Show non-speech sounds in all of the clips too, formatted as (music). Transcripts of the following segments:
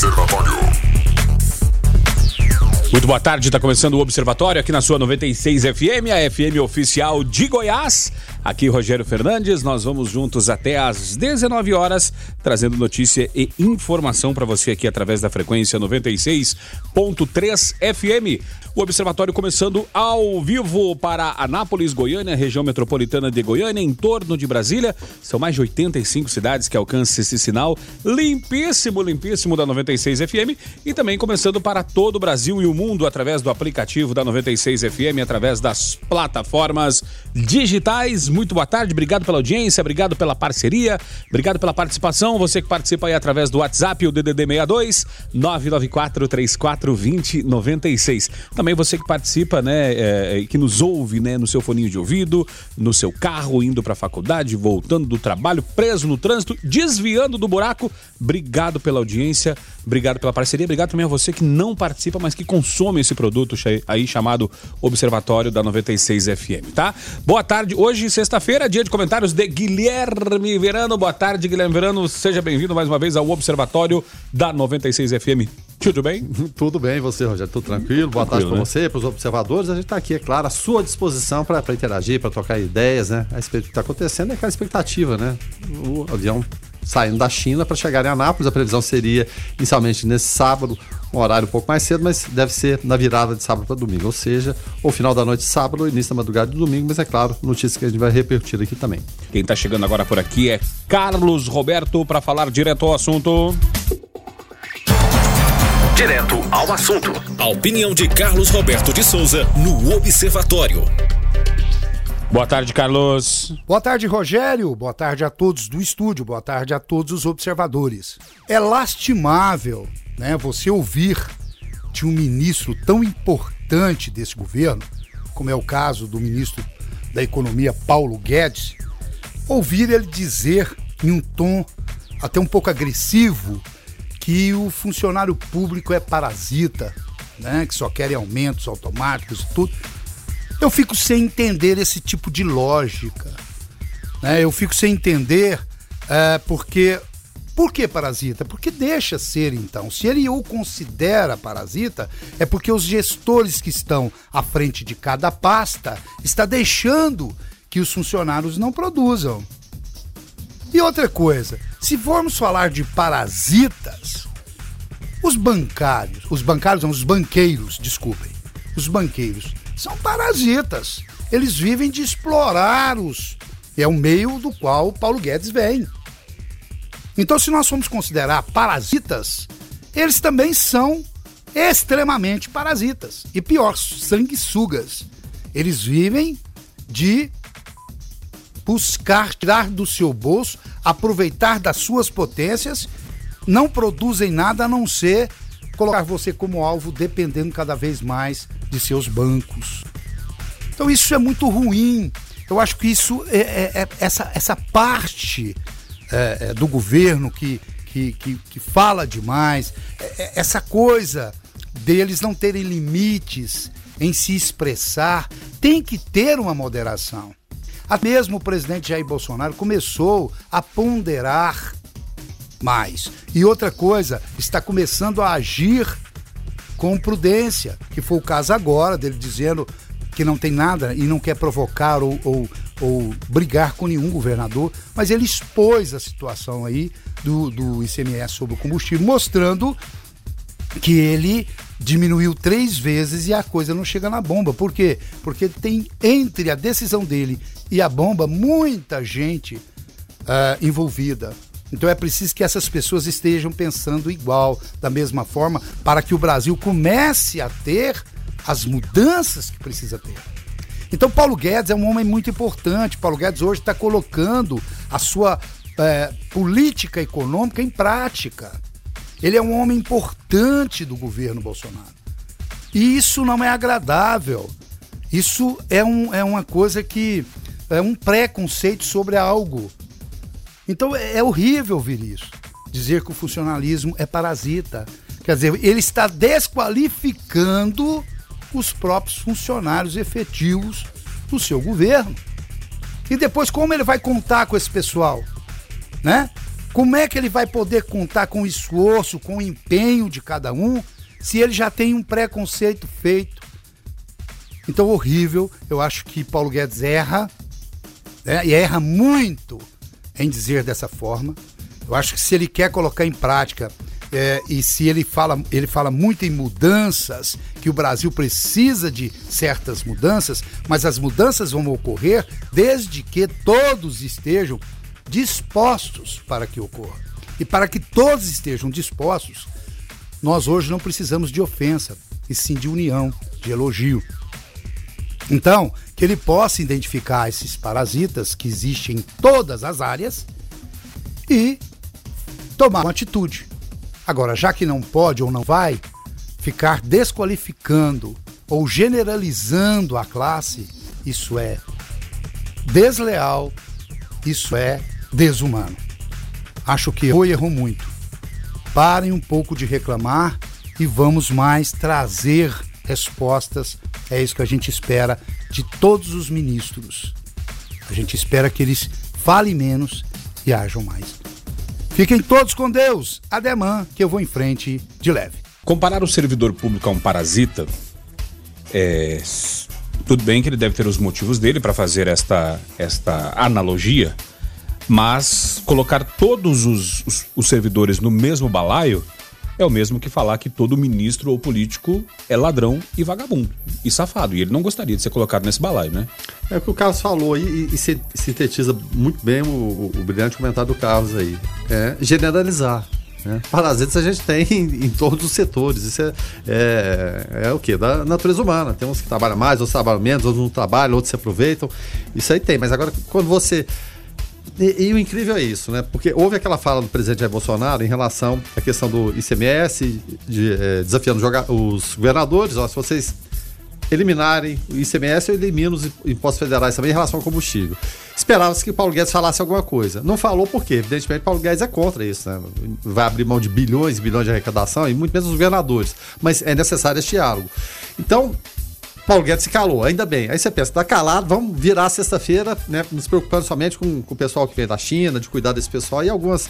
Observatório. Muito boa tarde, está começando o Observatório aqui na sua 96 FM, a FM oficial de Goiás. Aqui Rogério Fernandes, nós vamos juntos até às 19 horas, trazendo notícia e informação para você aqui através da frequência 96.3 FM. O Observatório começando ao vivo para Anápolis, Goiânia, região metropolitana de Goiânia, em torno de Brasília. São mais de 85 cidades que alcançam esse sinal limpíssimo, limpíssimo da 96 FM. E também começando para todo o Brasil e o mundo através do aplicativo da 96 FM, através das plataformas digitais. Muito boa tarde, obrigado pela audiência, obrigado pela parceria, obrigado pela participação. Você que participa aí através do WhatsApp, o DDD 62 994 34 20 96. Também você que participa, né, é, que nos ouve, né, no seu foninho de ouvido, no seu carro, indo para a faculdade, voltando do trabalho, preso no trânsito, desviando do buraco. Obrigado pela audiência, obrigado pela parceria, obrigado também a você que não participa, mas que consome esse produto aí chamado Observatório da 96 FM, tá? Boa tarde. Hoje, sexta-feira, dia de comentários de Guilherme Verano. Boa tarde, Guilherme Verano. Seja bem-vindo mais uma vez ao Observatório da 96 FM. Tudo bem? (laughs) Tudo bem, você, Rogério? Tudo tranquilo? Boa tarde para né? você, para os observadores. A gente está aqui, é claro, à sua disposição para interagir, para trocar ideias, né? A respeito do que está acontecendo é aquela expectativa, né? O avião saindo da China para chegar em Anápolis. A previsão seria inicialmente nesse sábado, um horário um pouco mais cedo, mas deve ser na virada de sábado para domingo, ou seja, ou final da noite de sábado, início da madrugada de domingo, mas é claro, notícia que a gente vai repercutir aqui também. Quem está chegando agora por aqui é Carlos Roberto para falar direto ao assunto. Direto ao assunto. A opinião de Carlos Roberto de Souza no Observatório. Boa tarde, Carlos. Boa tarde, Rogério. Boa tarde a todos do estúdio. Boa tarde a todos os observadores. É lastimável, né, você ouvir de um ministro tão importante desse governo, como é o caso do ministro da Economia Paulo Guedes, ouvir ele dizer em um tom até um pouco agressivo que o funcionário público é parasita, né, que só querem aumentos automáticos e tudo. Eu fico sem entender esse tipo de lógica. Né? Eu fico sem entender é, porque. Por que parasita? Porque deixa ser então. Se ele o considera parasita, é porque os gestores que estão à frente de cada pasta está deixando que os funcionários não produzam. E outra coisa, se formos falar de parasitas, os bancários, os bancários não, os banqueiros, desculpem, os banqueiros são parasitas. Eles vivem de explorar os. É o meio do qual Paulo Guedes vem. Então, se nós formos considerar parasitas, eles também são extremamente parasitas. E pior, sanguessugas. Eles vivem de buscar tirar do seu bolso, aproveitar das suas potências não produzem nada a não ser colocar você como alvo dependendo cada vez mais de seus bancos. Então isso é muito ruim. Eu acho que isso é, é, é essa, essa parte é, é do governo que, que, que, que fala demais, é, essa coisa deles não terem limites em se expressar, tem que ter uma moderação. Até mesmo o presidente Jair Bolsonaro começou a ponderar mais. E outra coisa, está começando a agir com prudência, que foi o caso agora dele dizendo que não tem nada e não quer provocar ou, ou, ou brigar com nenhum governador, mas ele expôs a situação aí do, do ICMS sobre o combustível, mostrando que ele diminuiu três vezes e a coisa não chega na bomba. Por quê? Porque tem entre a decisão dele e a bomba muita gente uh, envolvida. Então é preciso que essas pessoas estejam pensando igual, da mesma forma, para que o Brasil comece a ter as mudanças que precisa ter. Então Paulo Guedes é um homem muito importante. Paulo Guedes hoje está colocando a sua é, política econômica em prática. Ele é um homem importante do governo Bolsonaro. E isso não é agradável. Isso é, um, é uma coisa que é um preconceito sobre algo então é, é horrível ouvir isso. Dizer que o funcionalismo é parasita. Quer dizer, ele está desqualificando os próprios funcionários efetivos do seu governo. E depois, como ele vai contar com esse pessoal? Né? Como é que ele vai poder contar com o esforço, com o empenho de cada um, se ele já tem um preconceito feito? Então, horrível. Eu acho que Paulo Guedes erra, né? e erra muito em dizer dessa forma. Eu acho que se ele quer colocar em prática é, e se ele fala, ele fala muito em mudanças, que o Brasil precisa de certas mudanças, mas as mudanças vão ocorrer desde que todos estejam dispostos para que ocorra. E para que todos estejam dispostos, nós hoje não precisamos de ofensa, e sim de união, de elogio. Então, que ele possa identificar esses parasitas que existem em todas as áreas e tomar uma atitude. Agora, já que não pode ou não vai, ficar desqualificando ou generalizando a classe, isso é desleal, isso é desumano. Acho que errou e errou muito. Parem um pouco de reclamar e vamos mais trazer respostas. É isso que a gente espera de todos os ministros. A gente espera que eles falem menos e ajam mais. Fiquem todos com Deus. Ademã, que eu vou em frente de leve. Comparar o servidor público a um parasita é, tudo bem que ele deve ter os motivos dele para fazer esta, esta analogia, mas colocar todos os, os, os servidores no mesmo balaio é o mesmo que falar que todo ministro ou político é ladrão e vagabundo e safado. E ele não gostaria de ser colocado nesse balaio, né? É o que o Carlos falou e, e sintetiza muito bem o, o, o, brilhante comentário do Carlos aí. É generalizar. Né? Parasitas a gente tem em, em, todos os setores. Isso é, é, é o que? Da natureza humana. Tem uns que trabalham mais, outros trabalham menos, outros não trabalham, outros se aproveitam. Isso aí tem. Mas agora, quando você e, e, o incrível é isso, né? Porque houve aquela fala do presidente Jair Bolsonaro em relação à questão do ICMS, de, é, desafiando os governadores, ó, se vocês eliminarem o ICMS, eu elimino os impostos federais também em relação ao combustível. Esperava-se que o Paulo Guedes falasse alguma coisa. Não falou por quê? Evidentemente, Paulo Guedes é contra isso, né? Vai abrir mão de bilhões e bilhões de arrecadação e muito menos os governadores. Mas é necessário esse diálogo. Então, Paulo Guedes se calou, ainda bem. Aí você pensa, tá calado, vamos virar sexta-feira, né? Nos preocupando somente com, com o pessoal que vem da China, de cuidar desse pessoal e algumas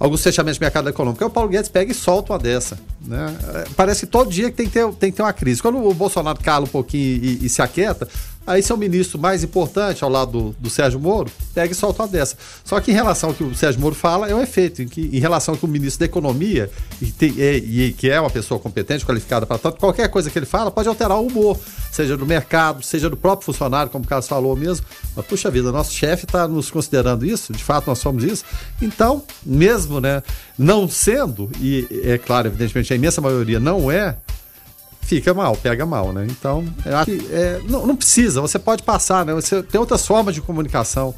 alguns fechamentos de mercado econômico. Aí o Paulo Guedes pega e solta uma dessa. Né? É, parece que todo dia tem que, ter, tem que ter uma crise. Quando o Bolsonaro cala um pouquinho e, e se aquieta, Aí seu ministro mais importante ao lado do, do, Sérgio Moro pega e solta uma dessa. Só que em relação ao que o Sérgio Moro fala, é um efeito. Em, que, em relação ao que o ministro da Economia, e, tem, e, e que é uma pessoa competente, qualificada para tanto, qualquer coisa que ele fala pode alterar o humor, seja do mercado, seja do próprio funcionário, como o Carlos falou mesmo. Mas, puxa vida, nosso chefe está nos considerando isso, de fato nós somos isso. Então, mesmo né, não sendo, e é claro, evidentemente a imensa maioria não é, fica mal, pega mal, né? Então, eu acho que é, não, não, precisa, você pode passar, né? Você tem outras formas de comunicação.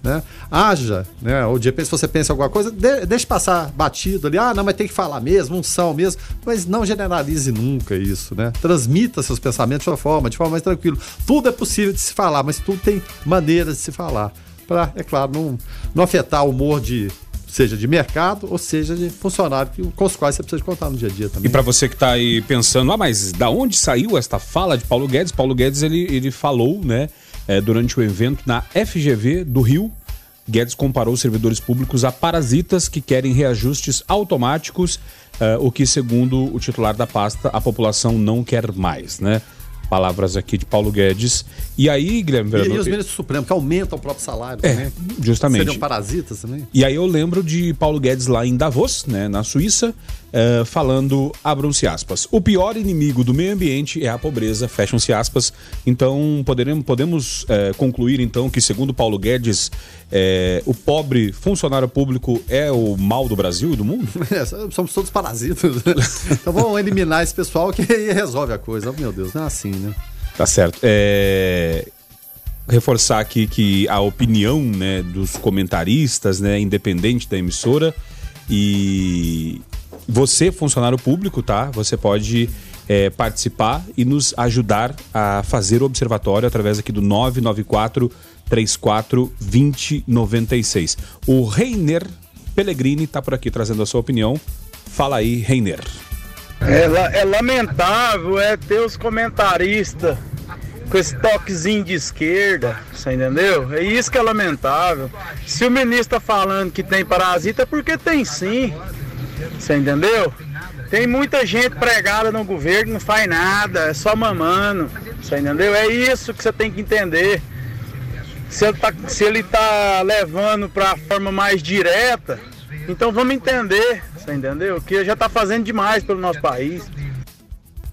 Né? Haja, né? Ou de repente, se você pensa em alguma coisa, de, deixe passar batido ali. Ah, não, mas tem que falar mesmo, um são mesmo. Mas não generalize nunca isso, né? Transmita seus pensamentos de sua forma, de forma mais tranquila. Tudo é possível de se falar, mas tudo tem maneiras de se falar. Para, é claro, não, não afetar o humor de seja de mercado ou seja de funcionário com os quais você precisa contar no dia a dia também. E para você que está aí pensando, ah, mas da onde saiu esta fala de Paulo Guedes? Paulo Guedes ele, ele falou, né, é, durante o evento na FGV do Rio. Guedes comparou os servidores públicos a parasitas que querem reajustes automáticos, uh, o que, segundo o titular da pasta, a população não quer mais, né? Palavras aqui de Paulo Guedes. E aí, Guilherme Vereador... E, e os ministros supremos, que aumentam o próprio salário é, também. Justamente. Seriam parasitas também. E aí eu lembro de Paulo Guedes lá em Davos, né, na Suíça, uh, falando, abram-se aspas, o pior inimigo do meio ambiente é a pobreza, fecham-se aspas. Então, poderemos, podemos uh, concluir, então, que segundo Paulo Guedes, uh, o pobre funcionário público é o mal do Brasil e do mundo? (laughs) É, somos todos parasitas. (laughs) então vamos eliminar esse pessoal que aí resolve a coisa. Meu Deus, não é assim, né? Tá certo. É... Reforçar aqui que a opinião né, dos comentaristas, né, independente da emissora, e você, funcionário público, tá? Você pode é, participar e nos ajudar a fazer o observatório através aqui do 994 34 2096. O Reiner Pellegrini está por aqui trazendo a sua opinião. Fala aí, Reiner. É, é lamentável é ter os comentaristas com esse toquezinho de esquerda, você entendeu? É isso que é lamentável. Se o ministro tá falando que tem parasita, é porque tem sim. Você entendeu? Tem muita gente pregada no governo não faz nada, é só mamando. Você entendeu? É isso que você tem que entender. Se ele tá, se ele tá levando para a forma mais direta, então vamos entender, você entendeu? Que já está fazendo demais pelo nosso país.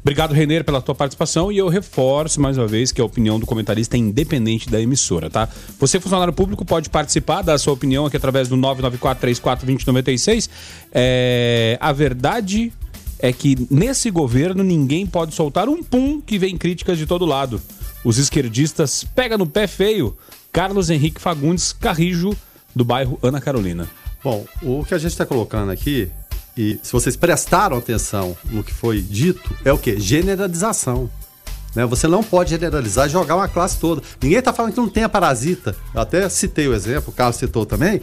Obrigado, Renner, pela tua participação e eu reforço mais uma vez que a opinião do comentarista é independente da emissora, tá? Você, funcionário público, pode participar da sua opinião aqui através do 994-34-2096. É... A verdade é que nesse governo ninguém pode soltar um pum que vem críticas de todo lado. Os esquerdistas pegam no pé feio. Carlos Henrique Fagundes Carrijo, do bairro Ana Carolina. Bom, o que a gente está colocando aqui e se vocês prestaram atenção no que foi dito, é o que? Generalização. Né? Você não pode generalizar e jogar uma classe toda. Ninguém está falando que não tenha parasita. Eu até citei o exemplo, o Carlos citou também.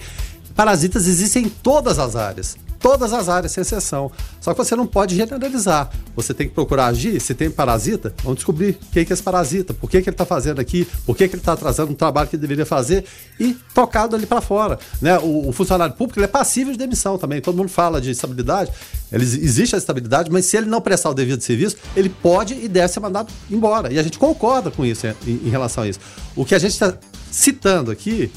Parasitas existem em todas as áreas todas as áreas, sem exceção. Só que você não pode generalizar. Você tem que procurar agir. Se tem parasita, vamos descobrir quem que é esse parasita, por que, que ele está fazendo aqui, por que, que ele está atrasando um trabalho que ele deveria fazer e tocado ali para fora. Né? O, o, funcionário público ele é passível de demissão também. Todo mundo fala de estabilidade. Ele, existe a estabilidade, mas se ele não prestar o devido serviço, ele pode e deve ser mandado embora. E a gente concorda com isso em, em relação a isso. O que a gente está citando aqui,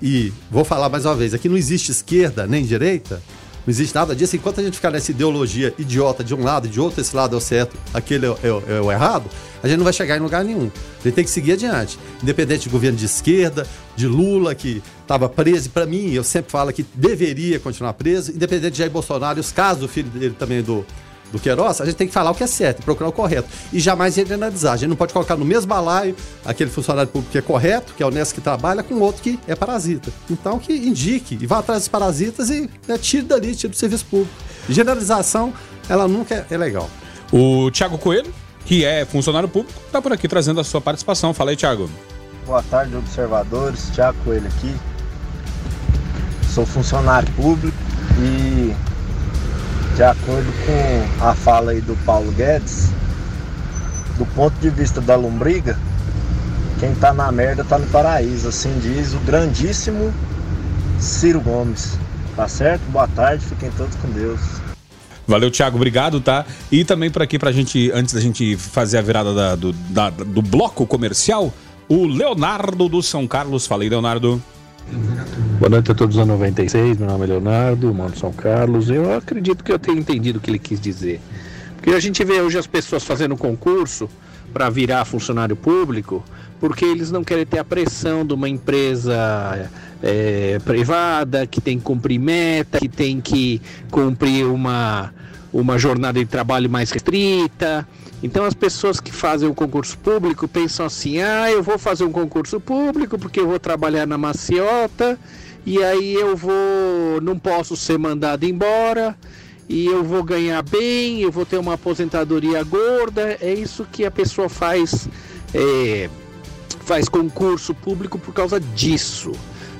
e vou falar mais uma vez, aqui não existe esquerda nem direita, não existe nada disso. Enquanto a gente ficar nessa ideologia idiota de um lado e de outro, esse lado é o certo, aquele é, é, é o errado, a gente não vai chegar em lugar nenhum. A gente tem que seguir adiante. Independente de governo de esquerda, de Lula, que estava preso, para mim, eu sempre falo que deveria continuar preso, independente de Jair Bolsonaro os casos do filho dele também do do Queiroz, a gente tem que falar o que é certo, procurar o correto. E jamais generalizar. A gente não pode colocar no mesmo balaio aquele funcionário público que é correto, que é honesto que trabalha, com outro que é parasita. Então que indique e vá atrás dos parasitas e né, tire dali, tire do serviço público. Generalização, ela nunca é, é legal. O Tiago Coelho, que é funcionário público, está por aqui trazendo a sua participação. Fala aí, Tiago. Boa tarde, observadores. Tiago Coelho aqui. Sou funcionário público e de acordo com a fala aí do Paulo Guedes, do ponto de vista da lombriga, quem tá na merda tá no paraíso, assim diz o grandíssimo Ciro Gomes. Tá certo? Boa tarde, fiquem todos com Deus. Valeu, Thiago, obrigado, tá? E também por aqui pra gente, antes da gente fazer a virada da, do, da, do bloco comercial, o Leonardo do São Carlos. Falei, Leonardo. Boa noite a todos da 96, meu nome é Leonardo, mano São Carlos. Eu acredito que eu tenha entendido o que ele quis dizer. Porque a gente vê hoje as pessoas fazendo concurso para virar funcionário público, porque eles não querem ter a pressão de uma empresa é, privada que tem que cumprir meta, que tem que cumprir uma, uma jornada de trabalho mais restrita. Então as pessoas que fazem o concurso público pensam assim: ah, eu vou fazer um concurso público porque eu vou trabalhar na maciota e aí eu vou, não posso ser mandado embora e eu vou ganhar bem, eu vou ter uma aposentadoria gorda. É isso que a pessoa faz, é, faz concurso público por causa disso.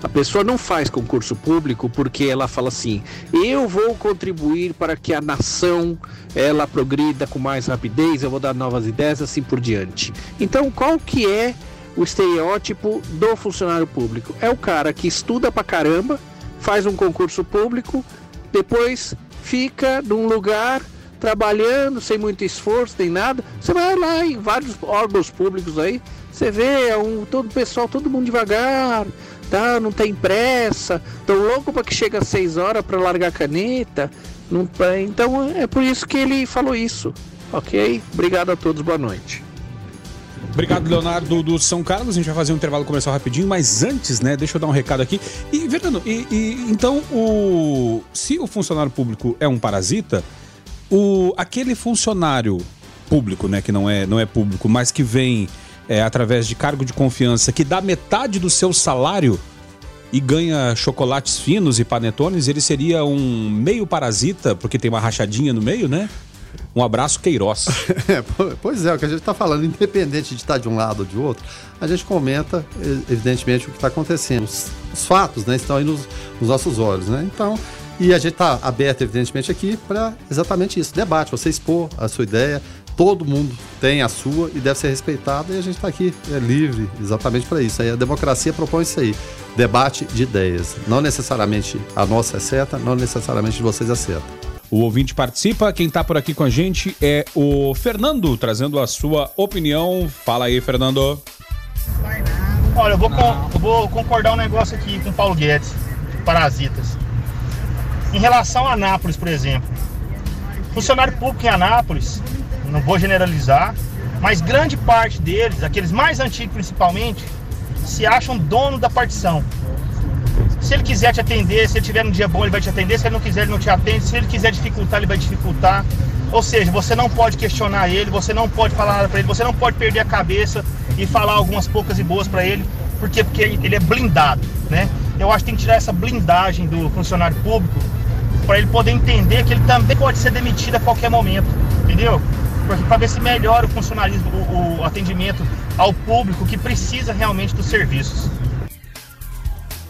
A pessoa não faz concurso público porque ela fala assim: eu vou contribuir para que a nação ela progrida com mais rapidez, eu vou dar novas ideias, assim por diante. Então, qual que é o estereótipo do funcionário público? É o cara que estuda pra caramba, faz um concurso público, depois fica num lugar trabalhando sem muito esforço, nem nada. Você vai lá em vários órgãos públicos aí, você vê é um, todo o pessoal, todo mundo devagar, tá? Não tem pressa, tão louco para que chegue às 6 horas para largar a caneta. Então é por isso que ele falou isso. Ok? Obrigado a todos, boa noite. Obrigado, Leonardo do São Carlos. A gente vai fazer um intervalo comercial rapidinho, mas antes, né, deixa eu dar um recado aqui. E, Fernando, e, e, então, o, se o funcionário público é um parasita, o, aquele funcionário público, né, que não é, não é público, mas que vem é, através de cargo de confiança, que dá metade do seu salário e ganha chocolates finos e panetones, ele seria um meio parasita, porque tem uma rachadinha no meio, né? Um abraço, Queiroz. (laughs) É, pois é, o que a gente está falando, independente de estar de um lado ou de outro, a gente comenta, evidentemente, o que está acontecendo. Os, os, fatos né, estão aí nos, nos nossos olhos, né? Então, e a gente está aberto, evidentemente, aqui para exatamente isso, debate, você expor a sua ideia, todo mundo tem a sua e deve ser respeitada e a gente está aqui, é livre, exatamente para isso. Aí a democracia propõe isso aí, debate de ideias. Não necessariamente a nossa é certa, não necessariamente de vocês é certa. O ouvinte participa, quem está por aqui com a gente é o Fernando, trazendo a sua opinião. Fala aí, Fernando. Olha, eu vou, con eu vou concordar um negócio aqui com o Paulo Guedes, parasitas. Em relação a Anápolis, por exemplo, funcionário público em Anápolis, não vou generalizar, mas grande parte deles, aqueles mais antigos principalmente, se acham dono da partição. Se ele quiser te atender, se ele tiver um dia bom, ele vai te atender, se ele não quiser, ele não te atende, se ele quiser dificultar, ele vai dificultar. Ou seja, você não pode questionar ele, você não pode falar nada para ele, você não pode perder a cabeça e falar algumas poucas e boas para ele, porque porque ele é blindado, né? Eu acho que tem que tirar essa blindagem do funcionário público para ele poder entender que ele também pode ser demitido a qualquer momento, entendeu? Para ver se melhora o funcionalismo, o, o atendimento ao público que precisa realmente dos serviços.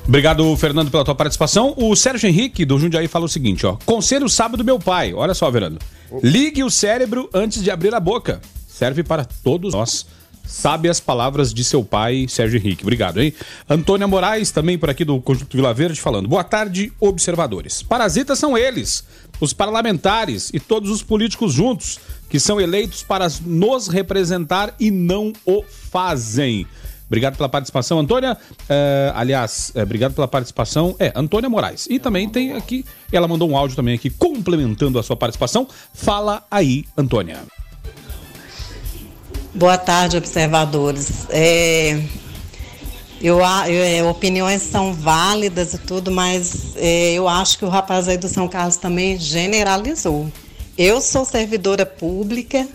Obrigado, Fernando, pela tua participação. O Sérgio Henrique, do Jundiaí, fala o seguinte, ó. Conselho sábado do meu pai. Olha só, Verano. Ligue o cérebro antes de abrir a boca. Serve para todos nós. Sabe as palavras de seu pai, Sérgio Henrique. Obrigado, hein? Antônia Moraes, também por aqui do Conjunto Vila Verde, falando. Boa tarde, observadores. Parasitas são eles, os parlamentares e todos os políticos juntos, que são eleitos para nos representar e não o fazem. Obrigado pela participação, Antônia. Uh, aliás, é, obrigado pela participação. É, Antônia Moraes. E também tem aqui, ela mandou um áudio também aqui complementando a sua participação. Fala aí, Antônia. Boa tarde, observadores. É, eu, eu, opiniões são válidas e tudo, mas é, eu acho que o rapaz aí do São Carlos também generalizou. Eu sou servidora pública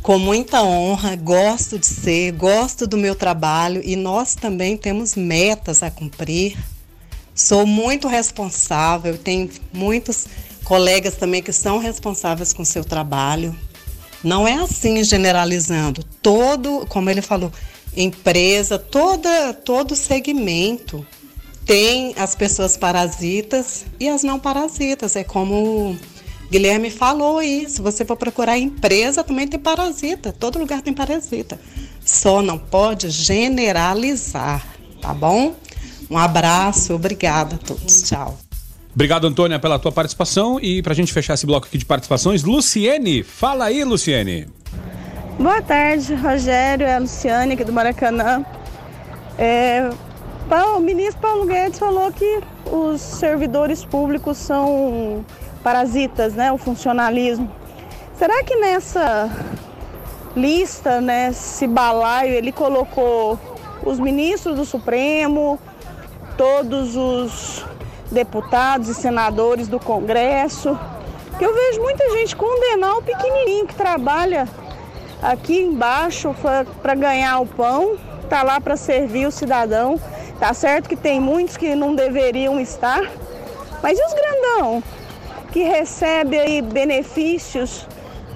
com muita honra, gosto de ser, gosto do meu trabalho e nós também temos metas a cumprir. Sou muito responsável, tenho muitos colegas também que são responsáveis com seu trabalho. Não é assim generalizando. Todo, como ele falou, empresa, toda, todo segmento tem as pessoas parasitas e as não parasitas. É como Guilherme falou isso. Você for procurar empresa, também tem parasita. Todo lugar tem parasita. Só não pode generalizar, tá bom? Um abraço, obrigada a todos. Tchau. Obrigado, Antônia, pela tua participação. E para a gente fechar esse bloco aqui de participações, Luciene, fala aí, Luciene. Boa tarde, Rogério, é a Luciane aqui do Maracanã. É, o ministro Paulo Guedes falou que os servidores públicos são parasitas, né, o funcionalismo. Será que nessa lista, nesse balaio, ele colocou os ministros do Supremo, todos os deputados e senadores do Congresso? Que eu vejo muita gente condenar o pequenininho que trabalha aqui embaixo para ganhar o pão, tá lá para servir o cidadão. Tá certo que tem muitos que não deveriam estar, mas e os grandão? Que recebe aí benefícios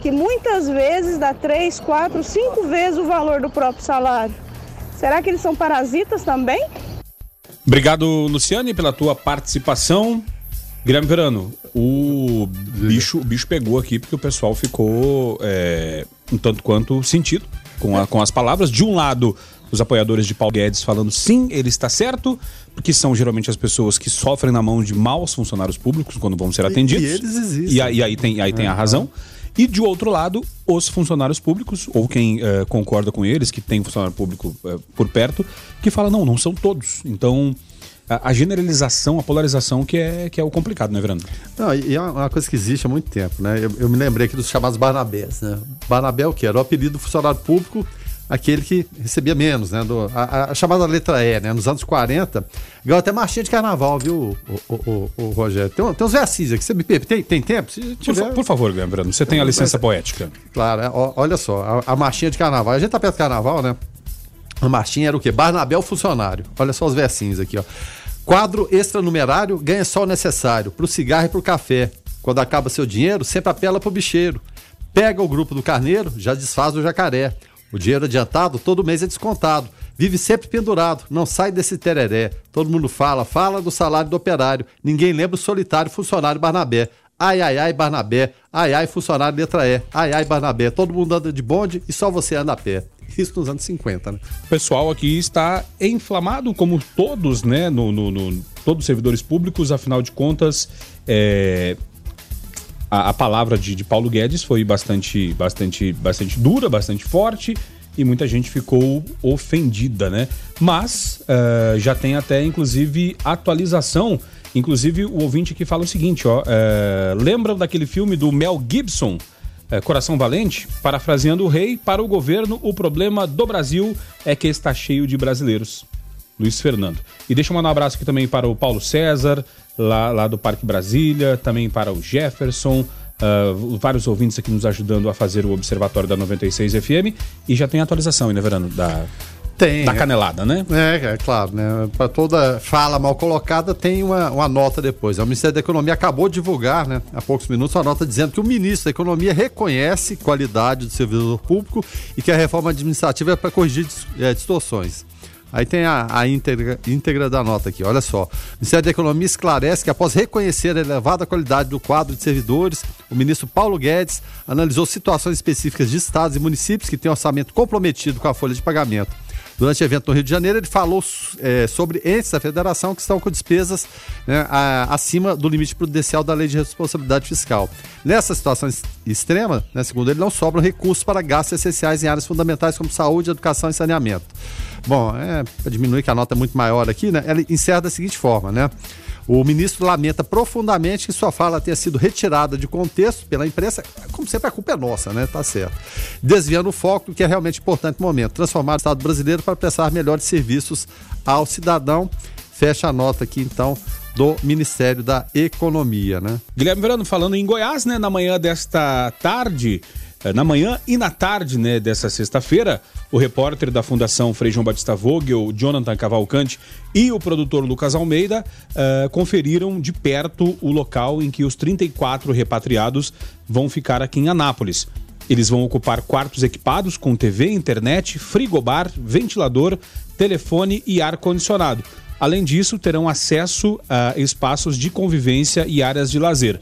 que muitas vezes dá três, quatro, cinco vezes o valor do próprio salário. Será que eles são parasitas também? Obrigado, Luciane, pela tua participação. Guilherme Verano, o bicho, o bicho pegou aqui porque o pessoal ficou é, um tanto quanto sentido com, a, com as palavras. De um lado, os apoiadores de Paulo Guedes falando sim, ele está certo, porque são geralmente as pessoas que sofrem na mão de maus funcionários públicos quando vão ser atendidos. E, e eles existem. E, e aí tem, aí tem a razão. E de outro lado, os funcionários públicos, ou quem uh, concorda com eles, que tem funcionário público uh, por perto, que fala, não, não são todos. Então, a, a, generalização, a polarização que é, que é o complicado, né, Verano? Não, e é uma coisa que existe há muito tempo, né? Eu, eu me lembrei aqui dos chamados Barnabés, né? Barnabé é o que? Era o apelido do funcionário público aquele que recebia menos, né? Do, a, a, chamada letra E, né? Nos anos 40, ganhou até marchinha de carnaval, viu, o, o, o, o Rogério? Tem, tem uns versinhos aqui, você me tem, tem tempo? Se tiver... por, por favor, lembrando, você tem a licença poética. Claro, é, olha só, a, a, marchinha de carnaval, a gente tá perto do carnaval, né? A marchinha era o quê? Barnabel funcionário. Olha só os versinhos aqui, ó. Quadro extranumerário ganha só o necessário, pro cigarro e pro café. Quando acaba seu dinheiro, sempre apela pro bicheiro. Pega o grupo do carneiro, já desfaz o jacaré. O dinheiro adiantado todo mês é descontado. Vive sempre pendurado, não sai desse tereré. Todo mundo fala, fala do salário do operário. Ninguém lembra o solitário funcionário Barnabé. Ai, ai, ai, Barnabé. Ai, ai, funcionário letra E. Ai, ai, Barnabé. Todo mundo anda de bonde e só você anda a pé. Isso nos anos 50, né? O pessoal aqui está inflamado, como todos, né? No, no, no todos os servidores públicos, afinal de contas, é, a, a, palavra de, de Paulo Guedes foi bastante, bastante, bastante dura, bastante forte e muita gente ficou ofendida, né? Mas uh, já tem até, inclusive, atualização. Inclusive, o ouvinte aqui fala o seguinte, ó. Uh, lembram daquele filme do Mel Gibson, uh, Coração Valente? Parafraseando o rei, para o governo, o problema do Brasil é que está cheio de brasileiros. Luiz Fernando. E deixa eu mandar um abraço aqui também para o Paulo César, lá, lá do Parque Brasília, também para o Jefferson, Uh, vários ouvintes aqui nos ajudando a fazer o observatório da 96 FM e já tem atualização, né, Verano? Da, tem. Da canelada, né? É, é claro, né? Para toda fala mal colocada, tem uma, uma nota depois. O Ministério da Economia acabou de divulgar, né, há poucos minutos, uma nota dizendo que o ministro da Economia reconhece qualidade do servidor público e que a reforma administrativa é para corrigir é, distorções. Aí tem a, a íntegra, íntegra, da nota aqui, olha só. O Ministério da Economia esclarece que, após reconhecer a elevada qualidade do quadro de servidores, o ministro Paulo Guedes analisou situações específicas de estados e municípios que têm orçamento comprometido com a folha de pagamento. Durante o evento no Rio de Janeiro, ele falou é, sobre entes da federação que estão com despesas né, a, acima do limite prudencial da lei de responsabilidade fiscal. Nessa situação extrema, né, segundo ele, não sobram recursos para gastos essenciais em áreas fundamentais como saúde, educação e saneamento. Bom, é, para diminuir que a nota é muito maior aqui, né, ela encerra da seguinte forma, né? O ministro lamenta profundamente que sua fala tenha sido retirada de contexto pela imprensa. Como sempre, a culpa é nossa, né? Tá certo. Desviando o foco do que é realmente importante no momento: transformar o Estado brasileiro para prestar melhores serviços ao cidadão. Fecha a nota aqui, então, do Ministério da Economia, né? Guilherme Verano, falando em Goiás, né? Na manhã desta tarde, na manhã e na tarde né, dessa sexta-feira, o repórter da Fundação Frei João Batista Vogel, Jonathan Cavalcante e o produtor Lucas Almeida uh, conferiram de perto o local em que os 34 repatriados vão ficar aqui em Anápolis. Eles vão ocupar quartos equipados com TV, internet, frigobar, ventilador, telefone e ar-condicionado. Além disso, terão acesso a espaços de convivência e áreas de lazer.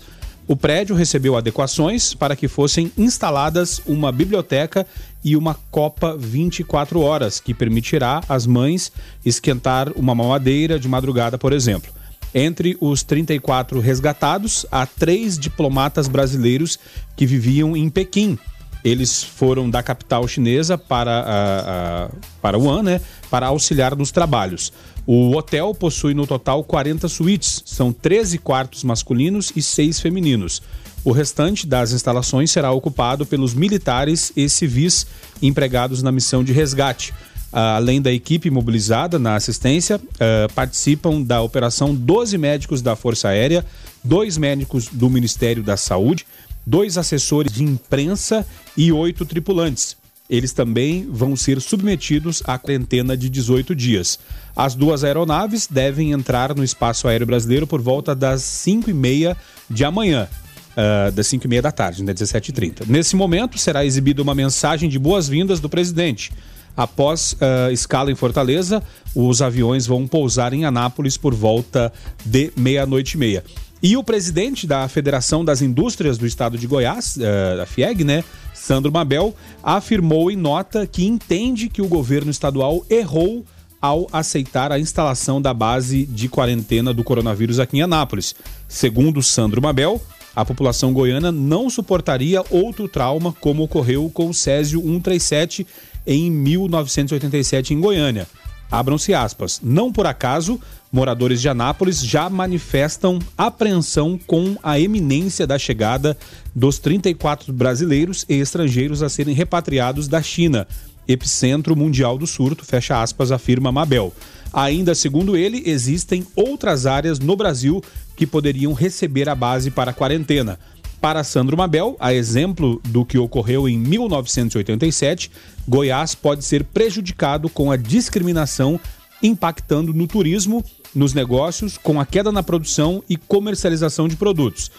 O prédio recebeu adequações para que fossem instaladas uma biblioteca e uma copa 24 horas, que permitirá às mães esquentar uma mamadeira de madrugada, por exemplo. Entre os 34 resgatados, há três diplomatas brasileiros que viviam em Pequim. Eles foram da capital chinesa para, a, a, para Wuhan, né, para auxiliar nos trabalhos. O hotel possui no total 40 suítes, são 13 quartos masculinos e 6 femininos. O restante das instalações será ocupado pelos militares e civis empregados na missão de resgate. Além da equipe mobilizada na assistência, eh, participam da operação 12 médicos da Força Aérea, dois médicos do Ministério da Saúde, dois assessores de imprensa e oito tripulantes. Eles também vão ser submetidos à quarentena de 18 dias. As duas aeronaves devem entrar no espaço aéreo brasileiro por volta das 5 e meia de amanhã. Uh, das 5 e meia da tarde, né, 17h30. Nesse momento, será exibida uma mensagem de boas-vindas do presidente. Após uh, escala em Fortaleza, os aviões vão pousar em Anápolis por volta de meia-noite e meia. E o presidente da Federação das Indústrias do Estado de Goiás, uh, a FIEG, né, Sandro Mabel, afirmou em nota que entende que o governo estadual errou ao aceitar a instalação da base de quarentena do coronavírus aqui em Anápolis. Segundo Sandro Mabel, a população goiana não suportaria outro trauma como ocorreu com o Césio 137 em 1987 em Goiânia. Abram-se aspas. Não por acaso, moradores de Anápolis já manifestam apreensão com a eminência da chegada dos 34 brasileiros e estrangeiros a serem repatriados da China, epicentro mundial do surto, fecha aspas, afirma Mabel. Ainda segundo ele, existem outras áreas no Brasil que poderiam receber a base para a quarentena. Para Sandro Mabel, a exemplo do que ocorreu em 1987, Goiás pode ser prejudicado com a discriminação impactando no turismo, nos negócios, com a queda na produção e comercialização de produtos.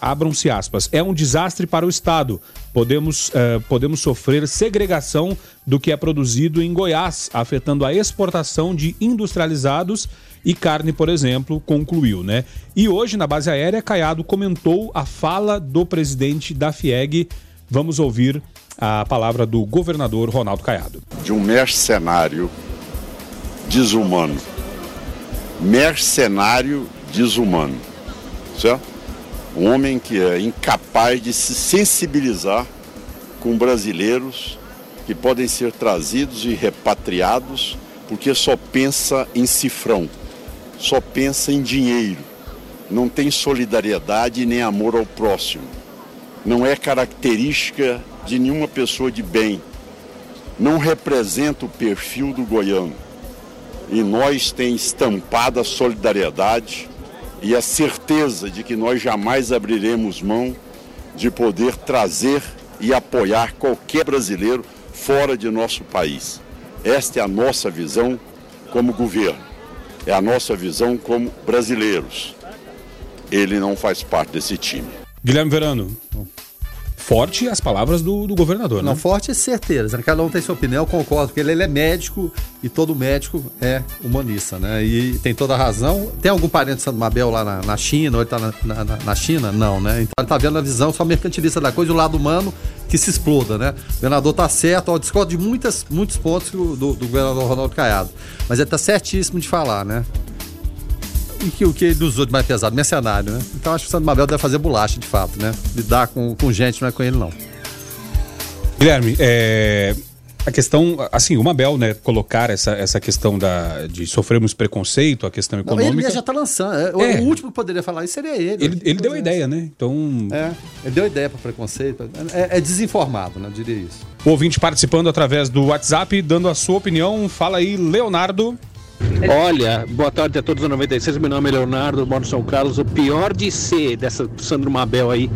Abram-se aspas. É um desastre para o Estado. Podemos, uh, podemos sofrer segregação do que é produzido em Goiás, afetando a exportação de industrializados e carne, por exemplo, concluiu, né? E hoje, na base aérea, Caiado comentou a fala do presidente da FIEG. Vamos ouvir a palavra do governador Ronaldo Caiado. De um mercenário desumano. Mercenário desumano. Certo? Um homem que é incapaz de se sensibilizar com brasileiros que podem ser trazidos e repatriados porque só pensa em cifrão, só pensa em dinheiro, não tem solidariedade nem amor ao próximo. Não é característica de nenhuma pessoa de bem. Não representa o perfil do goiano. E nós tem estampado a solidariedade e a certeza de que nós jamais abriremos mão de poder trazer e apoiar qualquer brasileiro fora de nosso país. Esta é a nossa visão como governo, é a nossa visão como brasileiros. Ele não faz parte desse time. Guilherme Verano, forte as palavras do, do governador, Não, né? forte e certeza. Cada um tem sua opinião, concordo, porque ele, ele é médico e todo médico é humanista, né? E tem toda a razão. Tem algum parente de Santo Mabel lá na, na China, ou ele tá na, na- na- na China? Não, né? Então ele tá vendo a visão só mercantilista da coisa, o lado humano que se exploda, né? O governador tá certo, ó, discordo de muitas, muitos pontos do, do governador Ronaldo Caiado. Mas ele tá certíssimo de falar, né? E que o que ele usou de mais pesado, mercenário, né? Então acho que o Santo Mabel deve fazer bolacha, de fato, né? Lidar com, com gente não é com ele, não. Guilherme, é, a questão, assim, o Mabel, né, colocar essa, essa questão da, de sofrermos preconceito, a questão Não, econômica. ele já tá lançando. É, o- É. O último que poderia falar isso seria ele. Ele, ele deu a ideia, né? Então, É, ele deu ideia para preconceito. É, é desinformado, né? Eu diria isso. o ouvinte participando através do WhatsApp, dando a sua opinião. Fala aí, Leonardo. Olha, boa tarde a todos da 96. Meu nome é Leonardo, moro em São Carlos. O pior de ser, dessa Sandro Mabel aí,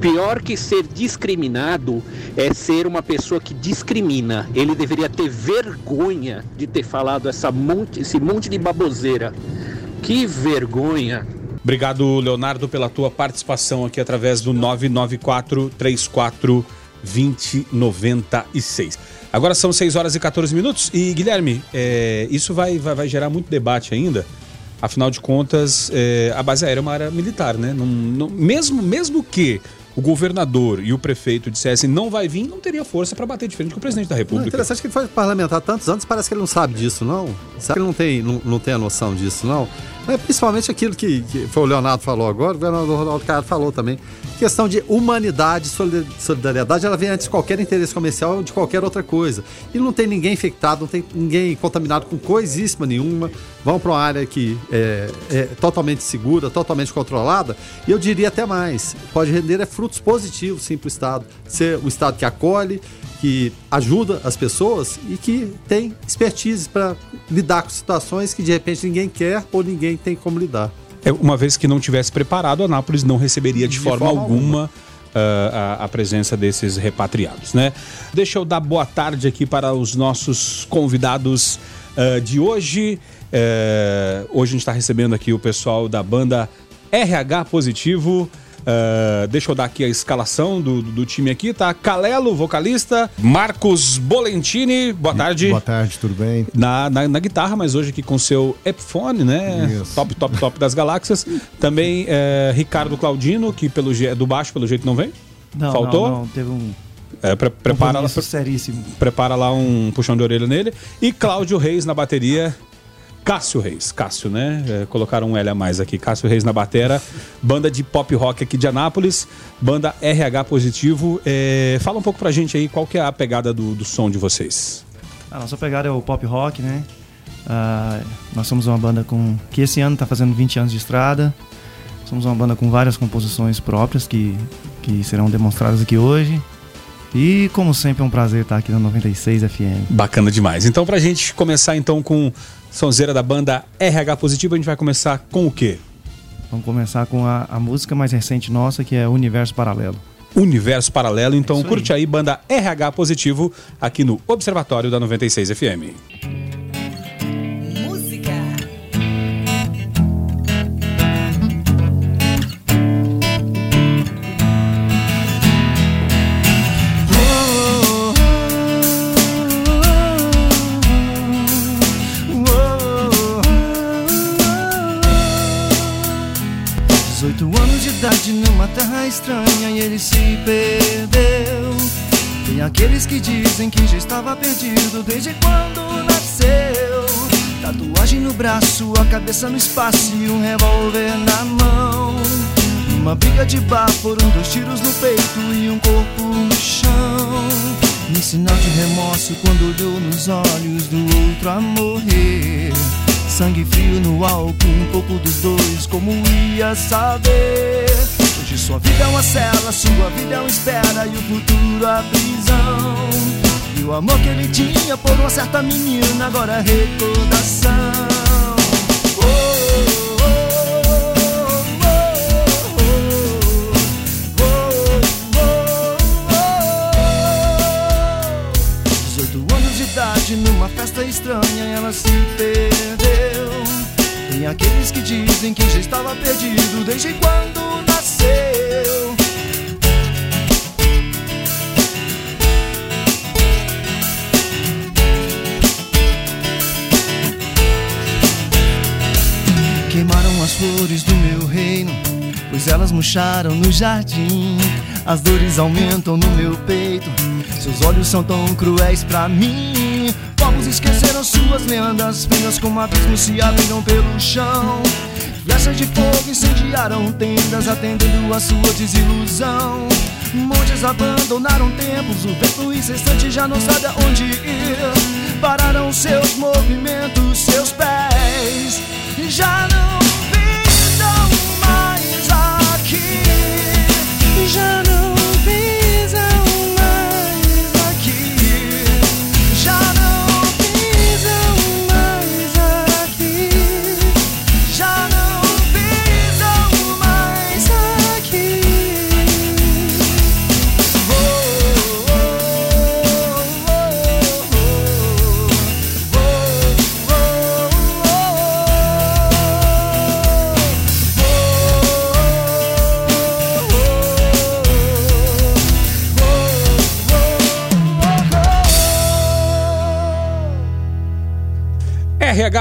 pior que ser discriminado é ser uma pessoa que discrimina. Ele deveria ter vergonha de ter falado essa monte, esse monte de baboseira. Que vergonha. Obrigado, Leonardo, pela tua participação aqui através do 994 34 2096. Agora são 6 horas e 14 minutos. E, Guilherme, é, isso vai, vai, vai gerar muito debate ainda. Afinal de contas, é, a base aérea é uma área militar, né? Não- não- mesmo, mesmo que o governador e o prefeito dissessem não vai vir, não teria força para bater de frente com o presidente da Não, República. interessante que ele foi parlamentar tantos anos, parece que ele não sabe disso, não. Sabe que ele não tem, não, não tem a noção disso, não. É principalmente aquilo que, que foi o Leonardo falou agora, o governador Ronaldo Caiado falou também. Questão de humanidade, solida- solidariedade, ela vem antes de qualquer interesse comercial ou de qualquer outra coisa. E não tem ninguém infectado, não tem ninguém contaminado com coisíssima nenhuma. Vão para uma área que é, é totalmente segura, totalmente controlada. E eu diria até mais: pode render é frutos positivos, sim, para o Estado. Ser um Estado que acolhe, que ajuda as pessoas e que tem expertise para lidar com situações que de repente ninguém quer ou ninguém tem como lidar. É, uma vez que não tivesse preparado, Anápolis não receberia de, De forma, forma alguma. ah, a, a presença desses repatriados, né? Deixa eu dar boa tarde aqui para os nossos convidados ah, de hoje. Eh, hoje a gente está recebendo aqui o pessoal da banda RH Positivo. Ah, deixa eu dar aqui a escalação do, do- do time aqui, tá? Calelo, vocalista. Marcos Bolentini, boa tarde. Boa tarde, tudo bem? Na, na, na guitarra, mas hoje aqui com seu Epiphone, né? Isso. Top, top, top das galáxias. Também é, Ricardo Claudino, que pelo je- é do baixo, pelo jeito não vem. Não, Faltou? não, não, teve um É, pre- prepara, lá, seríssimo. prepara lá um puxão de orelha nele. E Cláudio Reis na bateria. Cássio Reis, Cássio, né? É, colocaram um L a mais aqui. Cássio Reis na batera. Banda de pop rock aqui de Anápolis. Banda RH Positivo. É, fala um pouco pra gente aí qual que é a pegada do, do som de vocês. A nossa pegada é o pop rock, né? Ah, nós somos uma banda com que esse ano está fazendo 20 anos de estrada. Somos uma banda com várias composições próprias que, que serão demonstradas aqui hoje. E como sempre é um prazer estar aqui na 96 FM. Bacana demais. Então, pra gente começar então com sonzeira da banda RH Positivo, a gente vai começar com o quê? Vamos começar com a, a música mais recente nossa, que é Universo Paralelo. Universo Paralelo. Então, aí. curte aí, banda RH Positivo, aqui no Observatório da 96 FM. Cabeça no espaço e um revólver na mão. Uma briga de bar foram dois tiros no peito e um corpo no chão. Um sinal de remorso quando olhou nos olhos do outro a morrer. Sangue frio no álcool, um pouco dos dois, como ia saber? Hoje sua vida é uma cela, sua vida é uma espera e o futuro a prisão. E o amor que ele tinha por uma certa menina agora é recordação. Estranha ela se perdeu. Tem aqueles que dizem que já estava perdido desde quando nasceu. Queimaram as flores do meu reino, pois elas murcharam no jardim. As dores aumentam no meu peito, seus olhos são tão cruéis pra mim. Povos esqueceram suas lendas, penas como abismos se abriram pelo chão. Flechas de fogo incendiaram tendas, atendendo a sua desilusão. Montes abandonaram templos, o vento incessante já não sabe aonde ir. Pararam seus movimentos, seus pés já não pisam mais aqui. Já não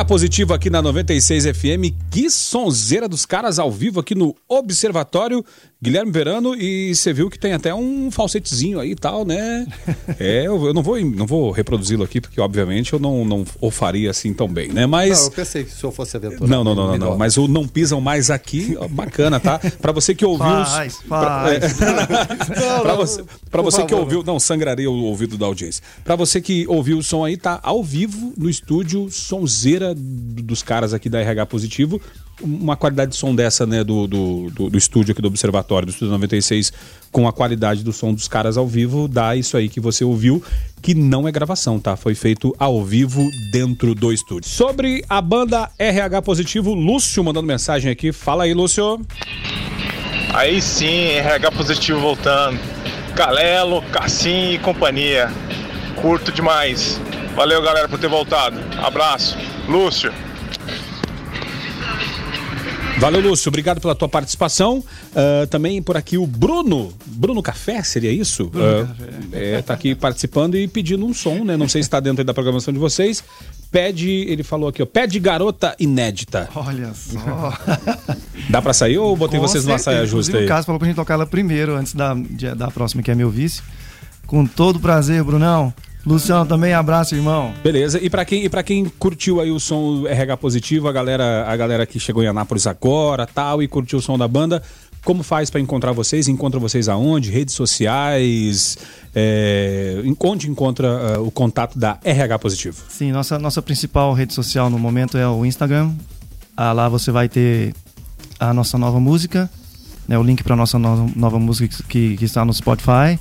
Positivo aqui na 96 FM. Que sonzeira dos caras ao vivo aqui no Observatório. Guilherme Verano, e você viu que tem até um falsetezinho aí e tal, né? (laughs) É, eu, eu não vou, não vou reproduzi-lo aqui, porque obviamente eu não, não o faria assim tão bem, né? Mas. Não, eu pensei que se eu fosse aventurar. Não, não, não, não, não. Mas o Não Pisam Mais Aqui, ó, bacana, tá? Pra você que ouviu. os- Faz, pra- faz. é. (laughs) (laughs) pra você, pra você que ouviu. Não, sangraria o ouvido da audiência. Pra você que ouviu o som aí, tá ao vivo no estúdio, sonzeira d- dos caras aqui da RH Positivo. Uma qualidade de som dessa, né, do, do, do, do estúdio aqui do Observatório, do Estúdio 96, com a qualidade do som dos caras ao vivo, dá isso aí que você ouviu, que não é gravação, tá? Foi feito ao vivo dentro do estúdio. Sobre a banda RH Positivo, Lúcio mandando mensagem aqui. Fala aí, Lúcio. Aí sim, RH positivo voltando. Galelo, Cassim e companhia. Curto demais. Valeu, galera, por ter voltado. Abraço. Lúcio. Valeu, Lúcio. Obrigado pela tua participação. Ah, também por aqui o Bruno. Bruno Café, seria isso? Bruno Ah, É, tá aqui participando e pedindo um som, né? Não sei se está dentro aí da programação de vocês. Pede, ele falou aqui, ó, pede garota inédita. Olha só. (laughs) Dá pra sair ou botei Com vocês numa saia justa aí? O Cássio falou pra gente tocar ela primeiro, antes da, da próxima, que é meu vice. Com todo prazer, Brunão. Luciano, também abraço, irmão. Beleza. E pra quem, e quem curtiu aí o som RH positivo, a galera, a galera que chegou em Anápolis agora, tal, e curtiu o som da banda, como faz pra encontrar vocês? Encontra vocês aonde? Redes sociais? É, onde encontra ah, o contato da RH positivo? Sim, nossa, nossa principal rede social no momento é o Instagram. Ah, lá você vai ter a nossa nova música, né, o link para nossa nova, nova música que, que está no Spotify.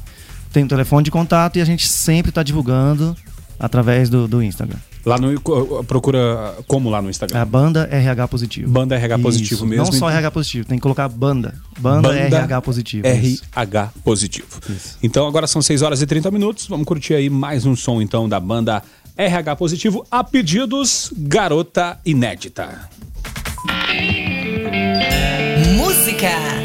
Tem o telefone de contato e a gente sempre está divulgando através do, do Instagram. Lá no procura como lá no Instagram? A banda RH Positivo. Banda RH Positivo Isso, mesmo, Não só então. RH Positivo, tem que colocar banda. Banda, RH Positivo. isso. RH positivo. Então agora são 6 horas e 30 minutos. Vamos curtir aí mais um som então da banda RH positivo a pedidos Garota Inédita. Música.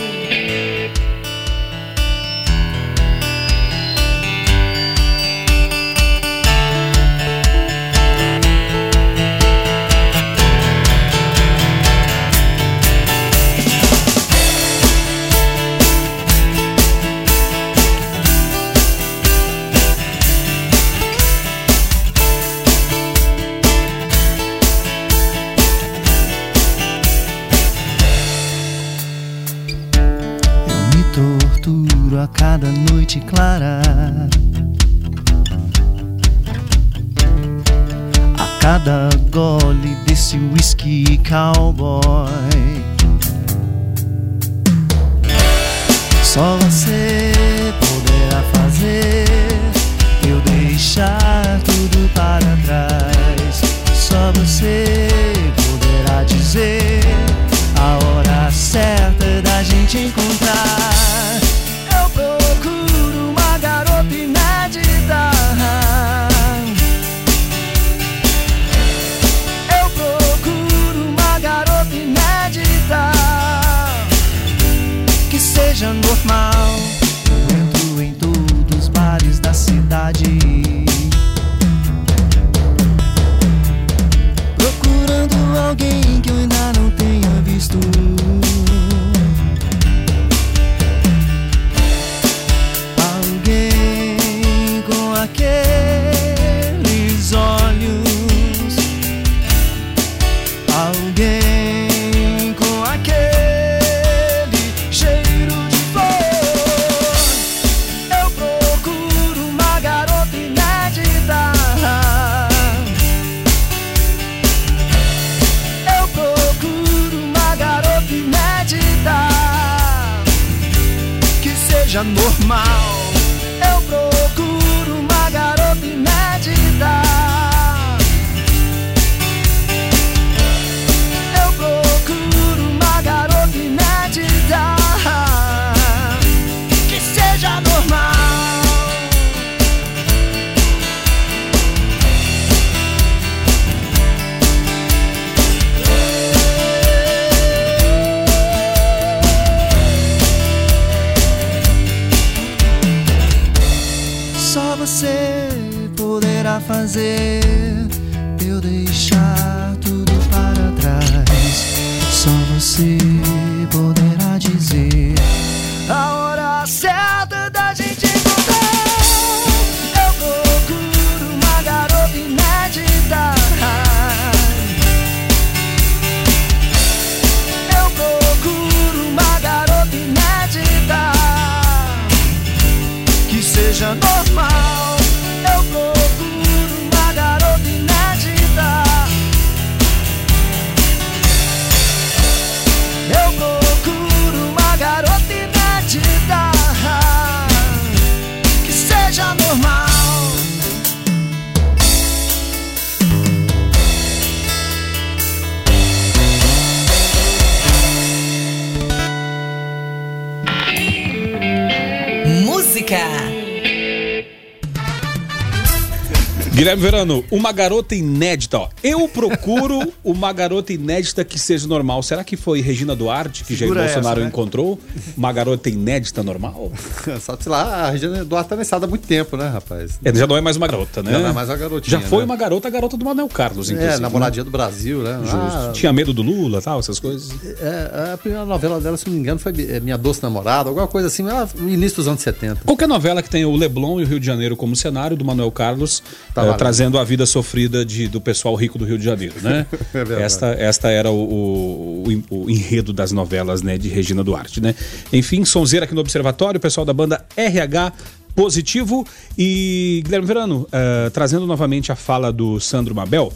Guilherme Verano, uma garota inédita, ó. Eu procuro (laughs) uma garota inédita que seja normal. Será que foi Regina Duarte que Jair Segura Bolsonaro essa, né? encontrou? Uma garota inédita normal? (laughs) Só sei lá, a Regina Duarte tá estado há muito tempo, né, rapaz? É, já não é mais uma garota, né? Já não é mais uma garotinha, Já foi né? uma garota, a garota do Manuel Carlos, inclusive. É, namoradinha do Brasil, né? Justo. Ah, Tinha medo do Lula tal, essas coisas. é, a primeira novela dela, se não me engano, foi é, Minha Doce Namorada, alguma coisa assim, no início dos anos 70. Qualquer novela que tenha o Leblon e o Rio de Janeiro como cenário do Manuel Carlos, Tá trazendo a vida sofrida de, do pessoal rico do Rio de Janeiro, né? (laughs) É esta, esta era o, o- o- enredo das novelas né, de Regina Duarte, né? Enfim, sonzeira aqui no Observatório, o pessoal da banda RH Positivo e Guilherme Verano, eh, trazendo novamente a fala do Sandro Mabel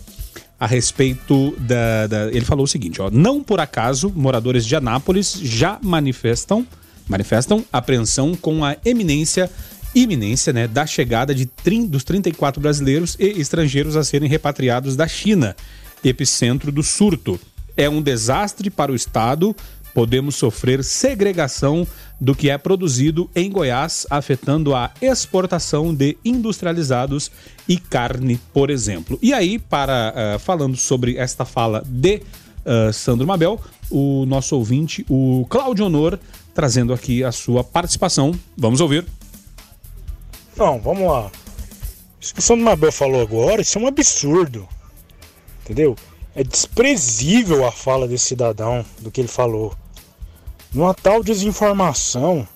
a respeito da, da- Ele falou o seguinte: ó, não por acaso moradores de Anápolis já manifestam manifestam apreensão com a eminência iminência né, da chegada de trin- dos 34 brasileiros e estrangeiros a serem repatriados da China, epicentro do surto. É um desastre para o Estado. Podemos sofrer segregação do que é produzido em Goiás, afetando a exportação de industrializados e carne, por exemplo. E aí, para ah, falando sobre esta fala de ah, Sandro Mabel, o nosso ouvinte, o Cláudio Honor, trazendo aqui a sua participação. Vamos ouvir. Não, vamos lá. Isso que o Sandro Mabel falou agora, isso é um absurdo. Entendeu? É desprezível a fala desse cidadão do que ele falou. Uma tal desinformação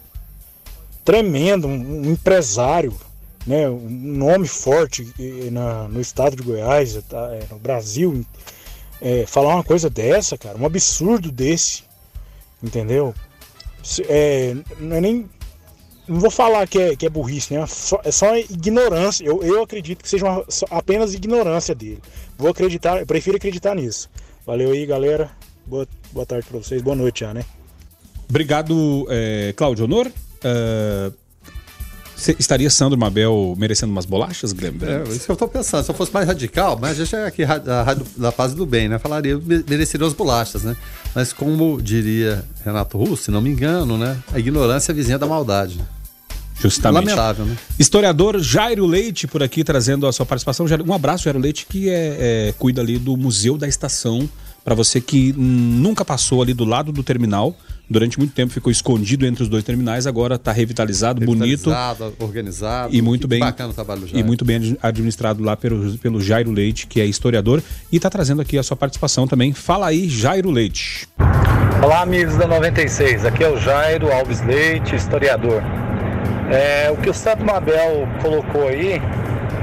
tremenda, um, empresário, né, um nome forte eh, no estado de Goiás, tá, eh, no Brasil, eh, falar uma coisa dessa, cara, um absurdo desse, entendeu? É, não é nem não vou falar que é, que é burrice, né? Só- é só ignorância. Eu, eu acredito que seja uma- apenas ignorância dele. Vou acreditar, eu prefiro acreditar nisso. Valeu aí, galera. Boa, boa tarde pra vocês. Boa noite já, né? Obrigado, é, Cláudio Honor. Cê- estaria Sandro Mabel merecendo umas bolachas, Guilherme? É, isso que eu tô pensando. Se eu fosse mais radical, mas a gente é aqui a Rádio da Paz do Bem, né? Falaria, me- mereceria as bolachas, né? Mas como diria Renato Russo, se não me engano, né? A ignorância é vizinha da maldade. Justamente. Lamentável, né? Historiador Jairo Leite por aqui trazendo a sua participação. Um abraço, Jairo Leite, que é, é, cuida ali do Museu da Estação. Para você que nunca passou ali do lado do terminal, durante muito tempo ficou escondido entre os dois terminais, agora está revitalizado, bonito Revitalizado, organizado. e muito bem Bacana o trabalho do e Jair. muito bem ad- administrado lá pelo, pelo Jairo Leite, que é historiador e está trazendo aqui a sua participação também. Fala aí, Jairo Leite. Olá, amigos da 96. Aqui é o Jairo Alves Leite, historiador. É, o que o Santo Mabel colocou aí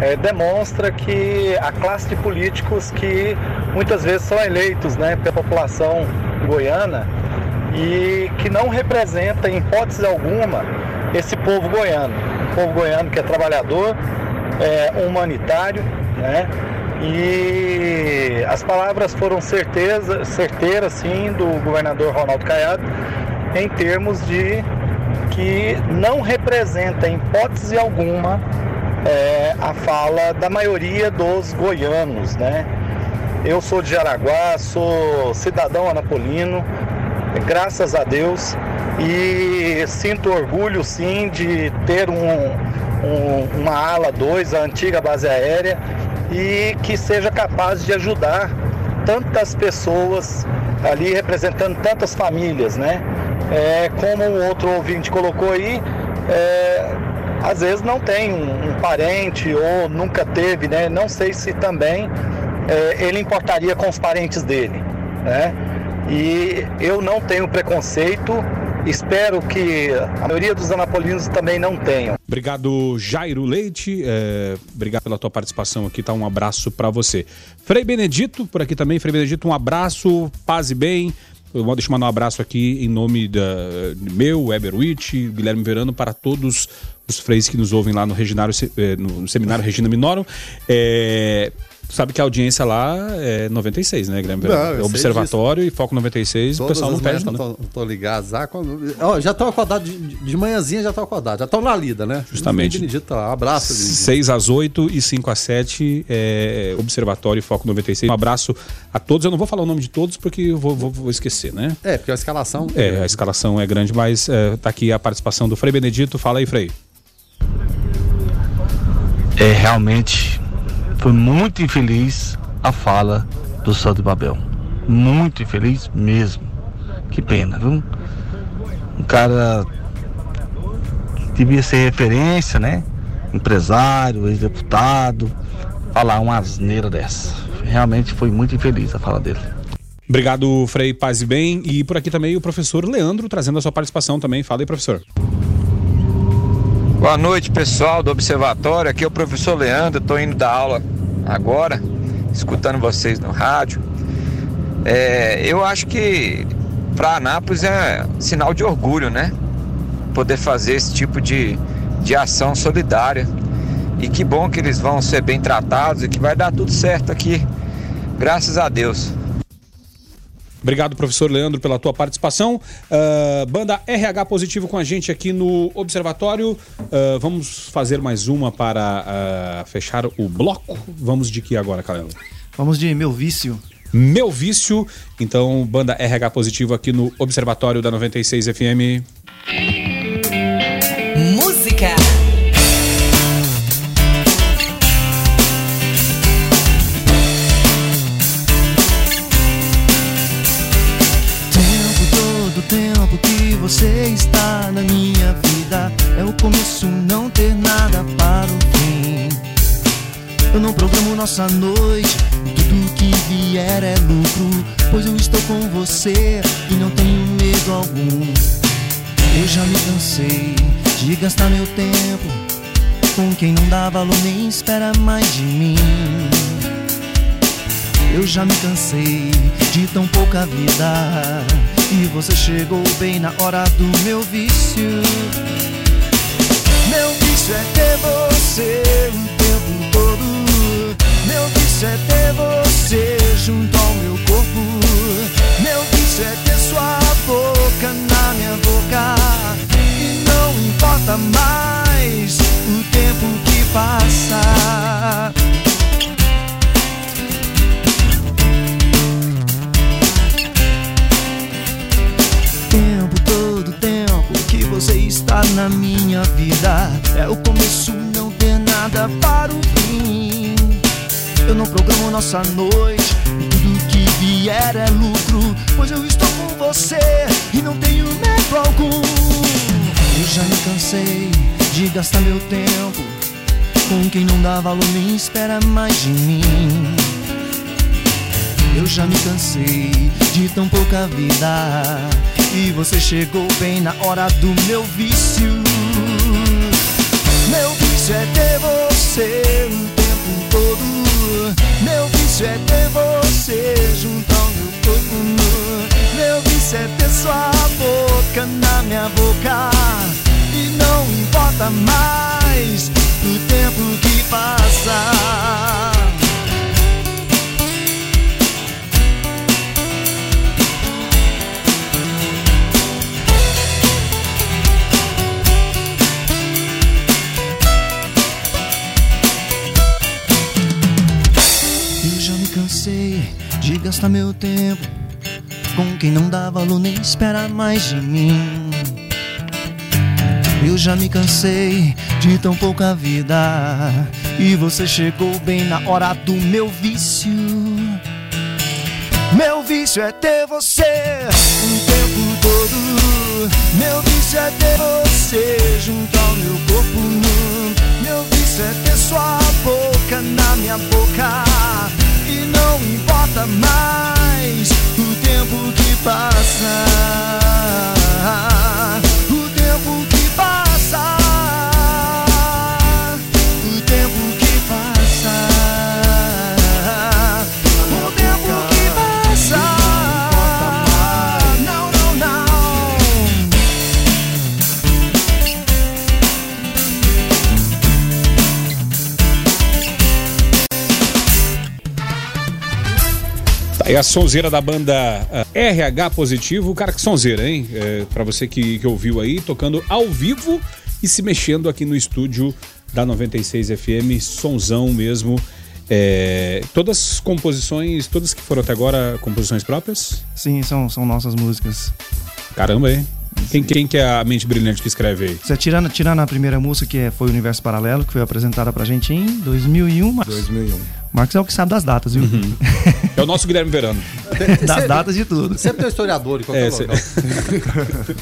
é, demonstra que a classe de políticos que muitas vezes são eleitos né, pela população goiana e que não representa, em hipótese alguma, esse povo goiano. Um povo goiano que é trabalhador, é, humanitário, né? E as palavras foram certeza, certeiras, sim, do governador Ronaldo Caiado, em termos de que não representa, em hipótese alguma, é, a fala da maioria dos goianos, né? Eu sou de Jaraguá, sou cidadão anapolino, graças a Deus, e sinto orgulho sim de ter um, um- uma ala 2, a antiga base aérea, e que seja capaz de ajudar tantas pessoas ali representando tantas famílias, né? É, como o outro ouvinte colocou aí, é, às vezes não tem um, um parente ou nunca teve, né? Não sei se também é, ele importaria com os parentes dele, né? E eu não tenho preconceito, espero que a maioria dos anapolinos também não tenham. Obrigado, Jairo Leite. é, obrigado pela tua participação aqui, tá? Um abraço para você. Frei Benedito, por aqui também. Frei Benedito, um abraço, paz e bem. Eu vou deixar mandar um abraço aqui em nome da meu, Weber Witt, Guilherme Verano, para todos os freis que nos ouvem lá no, eh, no Seminário Regina Minorum. É, sabe que a audiência lá é 96, né, Guilherme Verano? Não, É Observatório e Foco 96, o Todas pessoal não perde, né? tô, tô ligado ó, já estão acordados de, de manhãzinha, já estão acordados. Já estão na lida, né? Justamente. Benedito, tá lá. abraço. Benedito. 6 às 8 e 5 às 7, é, Observatório e Foco 96. Um abraço a todos. Eu não vou falar o nome de todos porque eu vou, vou- vou esquecer, né? É, porque a escalação. É, a escalação é grande, mas é, tá aqui a participação do Frei Benedito. Fala aí, Frei. É realmente foi muito infeliz a fala do Santo Babel. Muito infeliz mesmo. Que pena, viu? Um cara devia ser referência, né? Empresário, ex-deputado, falar uma asneira dessa. Realmente foi muito infeliz a fala dele. Obrigado, Frei Paz e Bem. E por aqui também o professor Leandro trazendo a sua participação também. Fala aí, professor. Boa noite, pessoal do Observatório. Aqui é o professor Leandro. Estou indo dar aula agora, escutando vocês no rádio. É, eu acho que para Anápolis é sinal de orgulho, né? Poder fazer esse tipo de, de ação solidária. E que bom que eles vão ser bem tratados e que vai dar tudo certo aqui. Graças a Deus. Obrigado, professor Leandro, pela tua participação. Ah, banda RH positivo com a gente aqui no Observatório. Ah, vamos fazer mais uma para ah, fechar o bloco. Vamos de que agora, Calelo? Vamos de Meu Vício. Meu vício. Então, banda RH positivo aqui no Observatório da 96 FM. Você está na minha vida. É o começo, não ter nada para o fim. Eu não programo nossa noite. Tudo que vier é lucro Pois eu estou com você e não tenho medo algum. Eu já me cansei de gastar meu tempo Com quem não dá valor nem espera mais de mim. Eu já me cansei de tão pouca vida E você chegou bem na hora do meu vício vício é ter você o tempo todo. Meu vício é ter você junto ao meu corpo. Meu vício é ter sua boca na minha boca. E não importa mais o tempo que passa. Para o fim. Eu não programo nossa noite e Tudo que vier é lucro Pois eu estou com você e não tenho medo algum. Eu já me cansei de gastar meu tempo Com quem não dá valor nem espera mais de mim. Eu já me cansei de tão pouca vida E você chegou bem na hora do meu vício. Meu vício é ter o tempo todo. Meu vício é ter você junto ao meu corpo. Meu vício é ter sua boca na minha boca. E não importa mais o tempo que passa de gastar meu tempo com quem não dá valor nem espera mais de mim. Eu já me cansei de tão pouca vida e você chegou bem na hora do meu vício. Meu vício é ter você o tempo todo. Meu vício é ter você junto ao meu corpo nu. Meu vício é ter sua boca na minha boca. Mais Tá aí a sonzeira da banda ah, RH Positivo, o cara que sonzeira, hein? É, para você que, que ouviu aí, tocando ao vivo e se mexendo aqui no estúdio da 96 FM, sonzão mesmo. É, todas as composições, todas que foram até agora, composições próprias? Sim, são, são nossas músicas. Caramba, hein? Quem, quem que é a mente brilhante que escreve aí? Você tirando, tirando a primeira música, que é- foi o Universo Paralelo, que foi apresentada pra gente em 2001, Marcos. 2001. Marcos é o que sabe das datas, viu? (laughs) É o nosso Guilherme Verano. das datas de tudo. Sempre tem um historiador em qualquer É, local.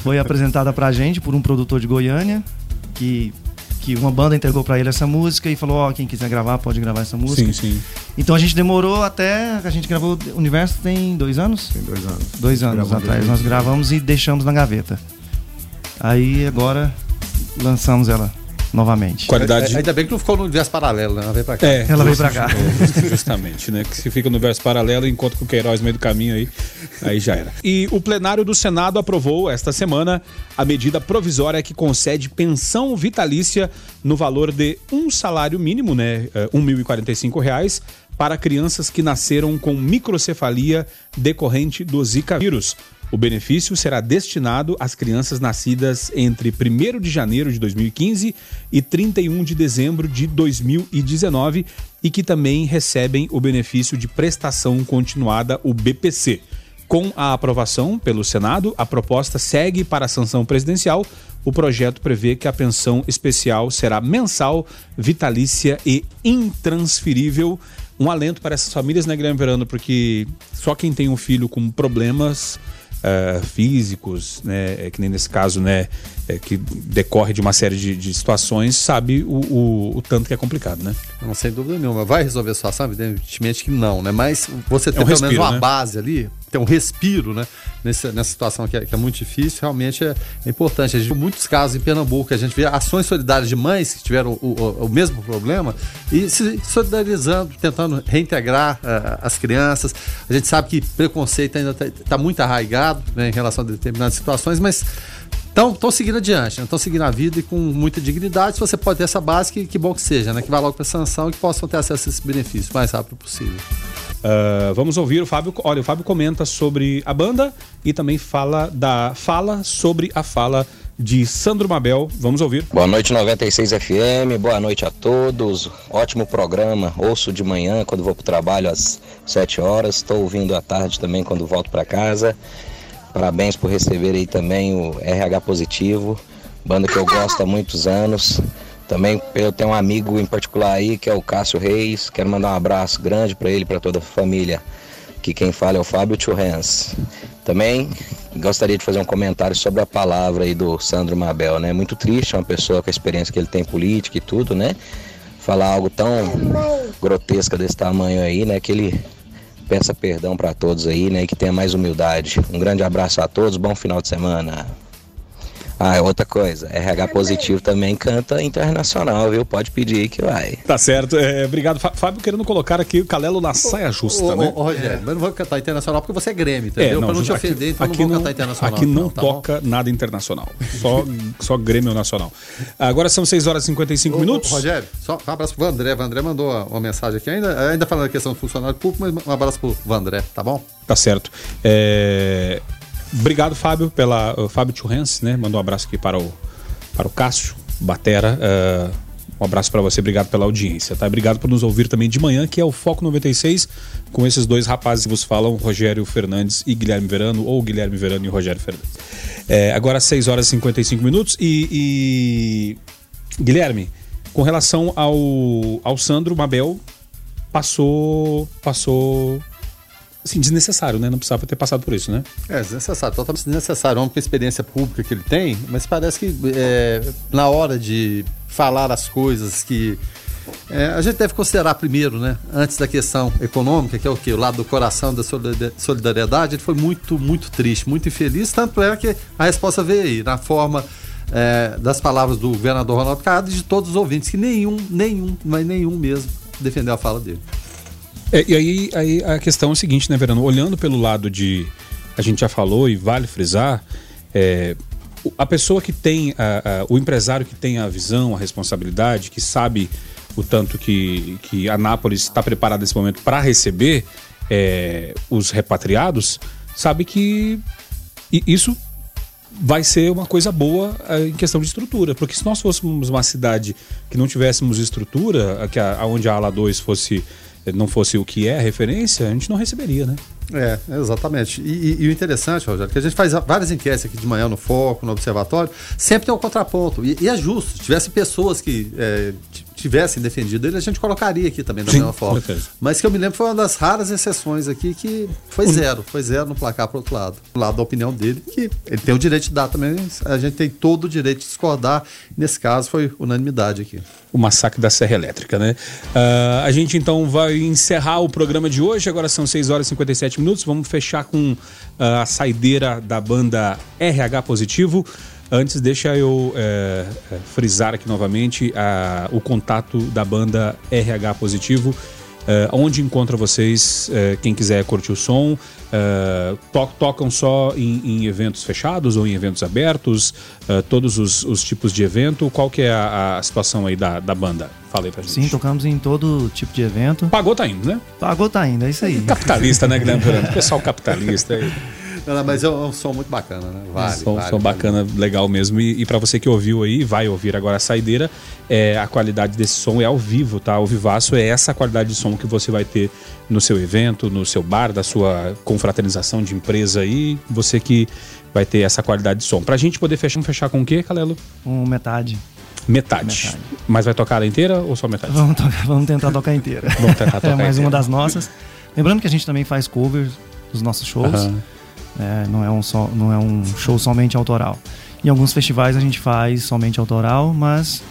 Foi apresentada pra gente por um produtor de Goiânia, que, que uma banda entregou pra ele essa música e falou, ó, quem quiser gravar, pode gravar essa música. Sim, sim. Então a gente demorou até. A gente gravou o Universo tem dois anos? Tem dois anos. Dois anos Gravamos atrás. Nós 2018. gravamos e deixamos na gaveta. Aí agora lançamos ela novamente. Qualidade- É, Ainda bem que não ficou no universo paralelo, né? Ela veio pra cá. É, Ela veio pra cá. é, justamente, né? Que se fica no verso paralelo, encontra com o Queiroz no meio do caminho aí, aí já era. E o plenário do Senado aprovou esta semana a medida provisória que concede pensão vitalícia no valor de um salário mínimo, né? eh, 1.045 reais, para crianças que nasceram com microcefalia decorrente do Zika vírus. O benefício será destinado às crianças nascidas entre 1 de janeiro de 2015 e 31 de dezembro de 2019 e que também recebem o benefício de prestação continuada, o BPC. Com a aprovação pelo Senado, a proposta segue para a sanção presidencial. O projeto prevê que a pensão especial será mensal, vitalícia e intransferível. Um alento para essas famílias, né, Guilherme Verano? Porque só quem tem um filho com problemas eh, físicos, né, é que nem nesse caso, né, é, que decorre de uma série de, de situações, sabe o, o- o tanto que é complicado, né? Não, sem dúvida nenhuma. Vai resolver a situação? Evidentemente que não, né? Mas você ter um pelo menos uma né? base ali, ter um respiro, né? Nessa, nessa situação que é, que é muito difícil, realmente é, é importante. A gente muitos casos em Pernambuco, a gente vê ações solidárias de mães que tiveram o, o- o mesmo problema e se solidarizando, tentando reintegrar eh, as crianças. A gente sabe que preconceito ainda está muito arraigado né, em relação a determinadas situações, mas estão seguindo adiante, estão seguindo a vida e com muita dignidade. Se você pode ter essa base, que, que bom que seja, né? Que vá logo para sanção e que possam ter acesso a esses benefícios o mais rápido possível. Uh, vamos ouvir o Fábio. Olha, o Fábio comenta sobre a banda e também fala da fala sobre a fala de Sandro Mabel. Vamos ouvir. Boa noite, 96 FM. Boa noite a todos. Ótimo programa. Ouço de manhã quando vou para o trabalho às 7 horas. Estou ouvindo à tarde também quando volto para casa. Parabéns por receber aí também o RH Positivo, banda que eu gosto há muitos anos. Também eu tenho um amigo em particular aí que é o Cássio Reis. Quero mandar um abraço grande para ele, para toda a família. Que quem fala é o Fábio Churrens. Também gostaria de fazer um comentário sobre a palavra aí do Sandro Mabel, né? Muito triste, é uma pessoa com a experiência que ele tem política e tudo, né? Falar algo tão grotesca desse tamanho aí, né? Que ele peça perdão para todos aí, né? E que tenha mais humildade. Um grande abraço a todos, bom final de semana. Ah, é outra coisa, RH positivo também canta internacional, viu? Pode pedir que vai. Tá certo. É, obrigado. Fábio querendo colocar aqui o Calelo na saia justa, ô, né? Ô, Rogério, é. mas não vou cantar internacional porque você é Grêmio, entendeu? É, não, pra não te aqui, ofender, então aqui não vou cantar internacional. Aqui não, tá toca bom? nada internacional. Só, só Grêmio nacional. Agora são 6 horas e 55 ô, minutos. Ô, Rogério, só um abraço pro Vandré. Vandré mandou uma, uma mensagem aqui, ainda, ainda falando da questão do funcionário público, mas um abraço pro Vandré, tá bom? Tá certo. É... Obrigado, Fábio, pela. Uh, Fábio Churrens, né? Mandou um abraço aqui para o para o Cássio Batera. Uh, um abraço para você, obrigado pela audiência, tá? Obrigado por nos ouvir também de manhã, que é o Foco 96, com esses dois rapazes que vos falam, Rogério Fernandes e Guilherme Verano, ou Guilherme Verano e Rogério Fernandes. É, agora 6 horas e 55 minutos e, e, Guilherme, com relação ao, ao Sandro Mabel, passou passou assim, desnecessário, né? Não precisava ter passado por isso, né? É, desnecessário, totalmente desnecessário. É uma experiência pública que ele tem, mas parece que é, na hora de falar as coisas que. É, a gente deve considerar primeiro, né? Antes da questão econômica, que é o quê? O lado do coração da solidariedade, ele foi muito, muito triste, muito infeliz, tanto é que a resposta veio aí, na forma é, das palavras do governador Ronaldo Caiado e de todos os ouvintes, que nenhum, nenhum, mas nenhum mesmo defendeu a fala dele. É, e aí, aí a questão é a seguinte, né, Verano? Olhando pelo lado de. A gente já falou e vale frisar. É, a pessoa que tem. A, a, o empresário que tem a visão, a responsabilidade, que sabe o tanto que, que a Nápoles está preparada nesse momento para receber é, os repatriados, sabe que isso vai ser uma coisa boa é, em questão de estrutura. Porque se nós fôssemos uma cidade que não tivéssemos estrutura, que a, onde a ala 2 fosse não fosse o que é a referência, a gente não receberia, né? É, exatamente. E, e, e, o interessante, Rogério, que a gente faz várias enquetes aqui de manhã no Foco, no Observatório, sempre tem um contraponto. E, e é justo. Se tivesse pessoas que é, tivessem defendido ele, a gente colocaria aqui também da Sim, mesma forma. Mas que eu me lembro foi uma das raras exceções aqui que foi zero, foi zero no placar para outro lado. Do lado da opinião dele, que ele tem o direito de dar também, a gente tem todo o direito de discordar. Nesse caso foi unanimidade aqui. O massacre da Serra Elétrica, né? Uh, a gente então vai encerrar o programa de hoje, agora são 6 horas e 57 minutos, vamos fechar com uh, a saideira da banda RH Positivo. Antes, deixa eu é, frisar aqui novamente a, o contato da banda RH Positivo. É, onde encontra vocês, é, quem quiser curtir o som? To tocam só em, em, eventos fechados ou em eventos abertos? todos os, os, tipos de evento? Qual que é a, a situação aí da, da banda? Fala aí pra gente. Sim, tocamos em todo tipo de evento. Pagou tá indo, né? Pagou tá indo, é isso aí. Capitalista, né, Guilherme Pessoal capitalista aí. (laughs) Não, mas é um som muito bacana, né? Vale, som, vale, som bacana, vale. legal mesmo. E, e para você que ouviu aí, vai ouvir agora a saideira, é, a qualidade desse som é ao vivo, tá? O vivaço é essa qualidade de som que você vai ter no seu evento, no seu bar, da sua confraternização de empresa aí. Você que vai ter essa qualidade de som. Pra gente poder fechar, fechar com o quê, Calelo? Com metade. Metade. metade. Mas vai tocar ela inteira ou só metade? Vamos, tocar, vamos tentar tocar inteira. vamos tentar (laughs) tocar É mais inteira. uma das nossas. Lembrando que a gente também faz covers dos nossos shows. Uhum. É, não, é um só, não é um show somente autoral. Em alguns festivais a gente faz somente autoral, mas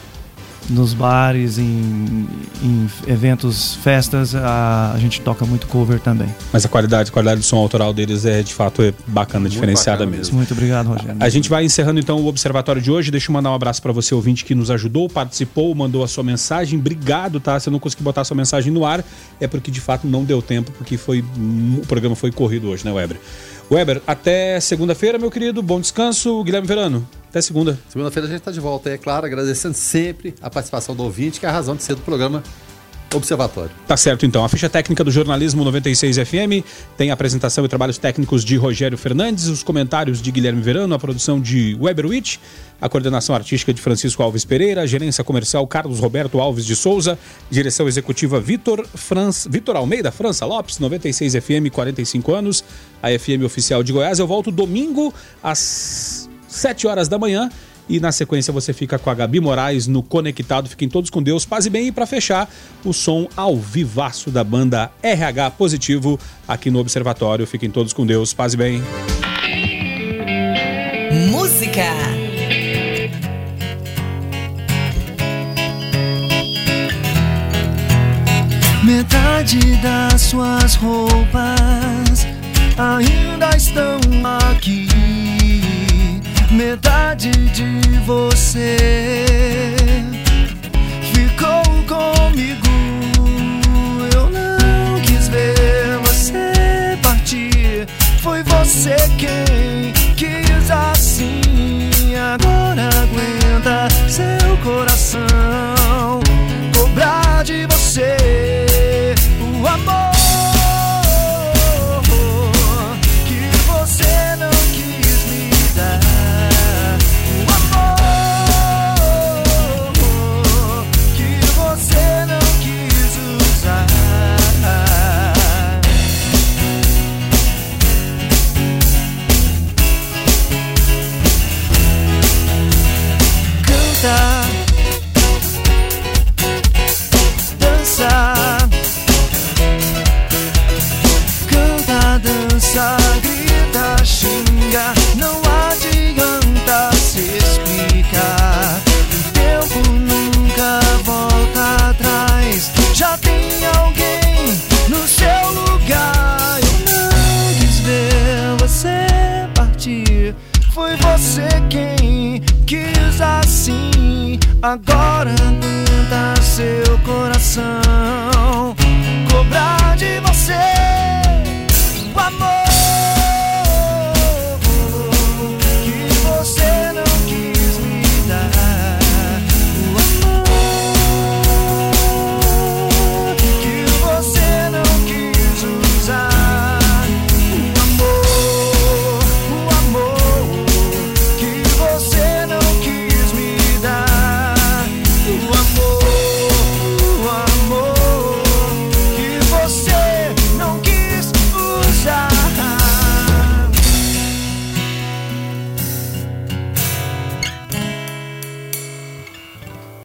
nos bares, em, em eventos, festas, a, a, gente toca muito cover também. Mas a qualidade, a qualidade do som autoral deles é de fato é bacana, muito diferenciada bacana mesmo. Muito obrigado, Rogério. A gente vai encerrando então o observatório de hoje. Deixa eu mandar um abraço para você, ouvinte, que nos ajudou, participou, mandou a sua mensagem. Obrigado, tá? Se eu não consegui botar a sua mensagem no ar, é porque de fato não deu tempo, porque foi o programa foi corrido hoje, né, Weber? Weber, até segunda-feira, meu querido. Bom descanso. Guilherme Verano. Até segunda. Segunda-feira a gente está de volta, é claro, agradecendo sempre a participação do ouvinte, que é a razão de ser do programa Observatório. Tá certo, então. A ficha técnica do jornalismo 96 FM tem a apresentação e trabalhos técnicos de Rogério Fernandes, os comentários de Guilherme Verano, a produção de Weberwitch, a coordenação artística de Francisco Alves Pereira, a gerência comercial Carlos Roberto Alves de Souza, direção executiva Vitor Franz, Vitor Almeida França Lopes, 96 FM, 45 anos, a FM oficial de Goiás. Eu volto domingo às 7 horas da manhã e na sequência você fica com a Gabi Moraes no Conectado. Fiquem todos com Deus, paz e bem. E para fechar, o som ao vivaço da banda RH Positivo aqui no Observatório. Fiquem todos com Deus, paz e bem. Música. Metade das suas roupas ainda estão aqui. Metade de você ficou comigo. Eu não quis ver você partir. Foi você quem